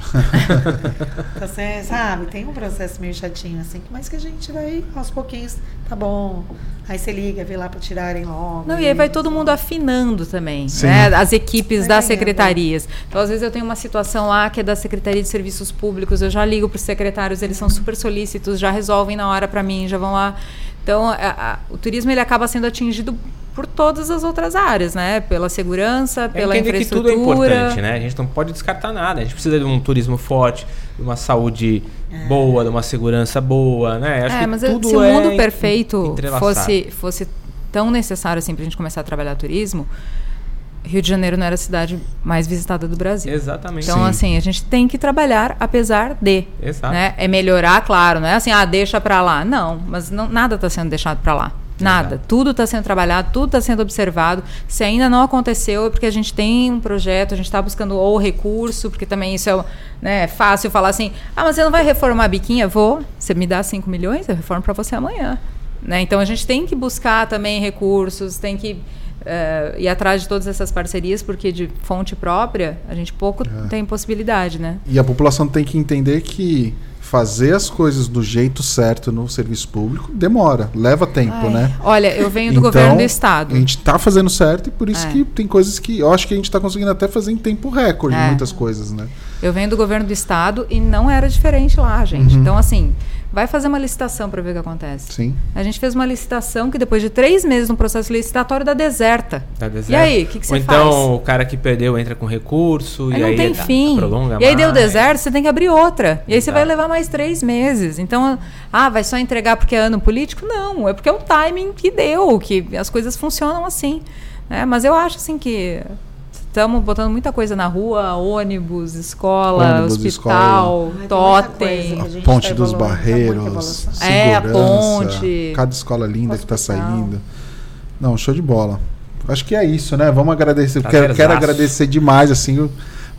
então, você sabe, tem um processo meio chatinho assim, mas que a gente vai aos pouquinhos, tá bom. Aí você liga, vê lá para tirarem logo. Não, e aí vai todo mundo afinando também, Sim. né? As equipes Vai das ganhando. secretarias. Então, às vezes, eu tenho uma situação lá que é da Secretaria de Serviços Públicos, eu já ligo para os secretários, eles são super solícitos, já resolvem na hora para mim, já vão lá. Então, a- a- o turismo ele acaba sendo atingido por todas as outras áreas, né? Pela segurança, É pela entender que tudo é infraestrutura. importante, né? A gente não pode descartar nada. A gente precisa de um turismo forte, de uma saúde boa, de uma segurança boa, né? Acho É, que mas tudo se o é mundo en- perfeito fosse, fosse tão necessário assim para a gente começar a trabalhar turismo, Rio de Janeiro não era a cidade mais visitada do Brasil. Exatamente. Então, assim, a gente tem que trabalhar apesar de. Exato. Né? É melhorar, claro, não é assim, ah, deixa pra lá. Não, mas não, nada está sendo deixado pra lá. Nada. Exato. Tudo está sendo trabalhado, tudo está sendo observado. Se ainda não aconteceu, é porque a gente tem um projeto, a gente está buscando ou recurso, porque também isso é né, é fácil falar assim: ah, mas você não vai reformar a biquinha? Vou. Você me dá 5 milhões, eu reformo para você amanhã. Né? Então a gente tem que buscar também recursos, tem que é, ir atrás de todas essas parcerias, porque de fonte própria a gente pouco É. tem possibilidade, né? E a população tem que entender que fazer as coisas do jeito certo no serviço público demora, leva tempo, Ai, né? Olha, eu venho do Então, governo do estado. A gente tá fazendo certo e por isso É. que tem coisas que eu acho que a gente tá conseguindo até fazer em tempo recorde É. muitas coisas, né? Eu venho do governo do estado e não era diferente lá, gente. Uhum. Então, assim, vai fazer uma licitação para ver o que acontece. Sim. A gente fez uma licitação que depois de três meses no processo licitatório dá deserta. Tá deserto. E aí, o que, que Ou você então faz? o cara que perdeu entra com recurso Aí e não aí tem fim. prolonga E aí deu mais. deserto, você tem que abrir outra. E aí você vai levar mais três meses. Então, ah, vai só entregar porque é ano político? Não, é porque é o timing que deu, que as coisas funcionam assim. né? Mas eu acho assim que estamos botando muita coisa na rua, ônibus, escola, Ônibus, hospital, Ai, coisa totem. que A gente ponte tá dos tá barreiros, segurança, É, a ponte, cada escola linda que tá hospital. saindo. Não, show de bola. Acho que é isso, né? Vamos agradecer. Quero, quero agradecer demais, assim, o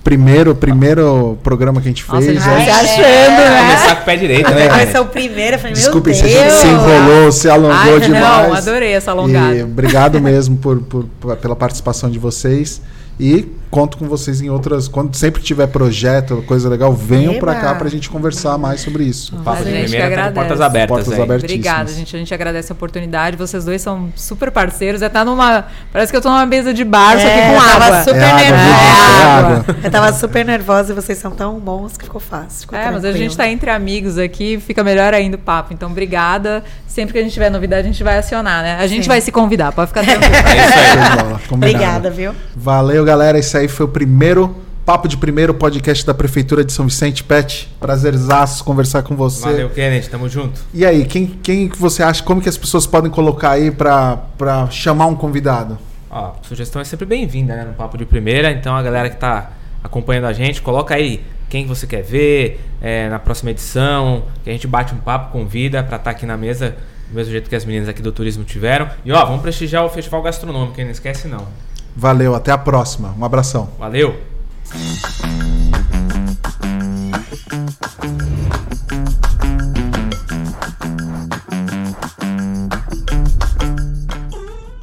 primeiro, primeiro programa que a gente Nossa, fez. tá né? se Ai, achando, é. né? Começar com o pé direito, né, Vai ser o primeiro, eu falei, meu Deus. se a enrolou, se alongou Ai, demais. não, adorei essa alongada. E obrigado mesmo por, por- por- pela participação de vocês. E conto com vocês em outras. Quando sempre tiver projeto, coisa legal, venham pra cá Eba. pra gente conversar mais sobre isso. O Papo A de gente primeira que tá com portas agradece. abertas Portas aí. Obrigada, gente. A gente agradece a oportunidade. Vocês dois são super parceiros. É tá numa. Parece que eu tô numa mesa de bar, só que É, com eu tava água. super É nervosa. É água. Eu tava super nervosa e vocês são tão bons que ficou fácil. ficou É, mas a tranquilo. gente tá entre amigos aqui, fica melhor ainda o papo. Então, obrigada. Sempre que a gente tiver novidade, a gente vai acionar, né? A gente Sim. vai se convidar, pode ficar tranquilo. É isso aí. Combinado. Obrigada, viu? Valeu, galera. Esse aí foi o primeiro Papo de Primeiro podcast da Prefeitura de São Vicente. Pet, prazerzaço conversar com você. Valeu, Kennedy. Tamo junto. E aí, quem, quem que você acha, como que as pessoas podem colocar aí pra, pra chamar um convidado? Ó, sugestão é sempre bem-vinda, né? No Papo de Primeira. Então, a galera que tá acompanhando a gente, coloca aí quem que você quer ver é, na próxima edição, que a gente bate um papo, convida pra estar aqui na mesa, do mesmo jeito que as meninas aqui do turismo tiveram. E ó, vamos prestigiar o Festival Gastronômico, hein? Não esquece não. Valeu, até a próxima. Um abração. Valeu!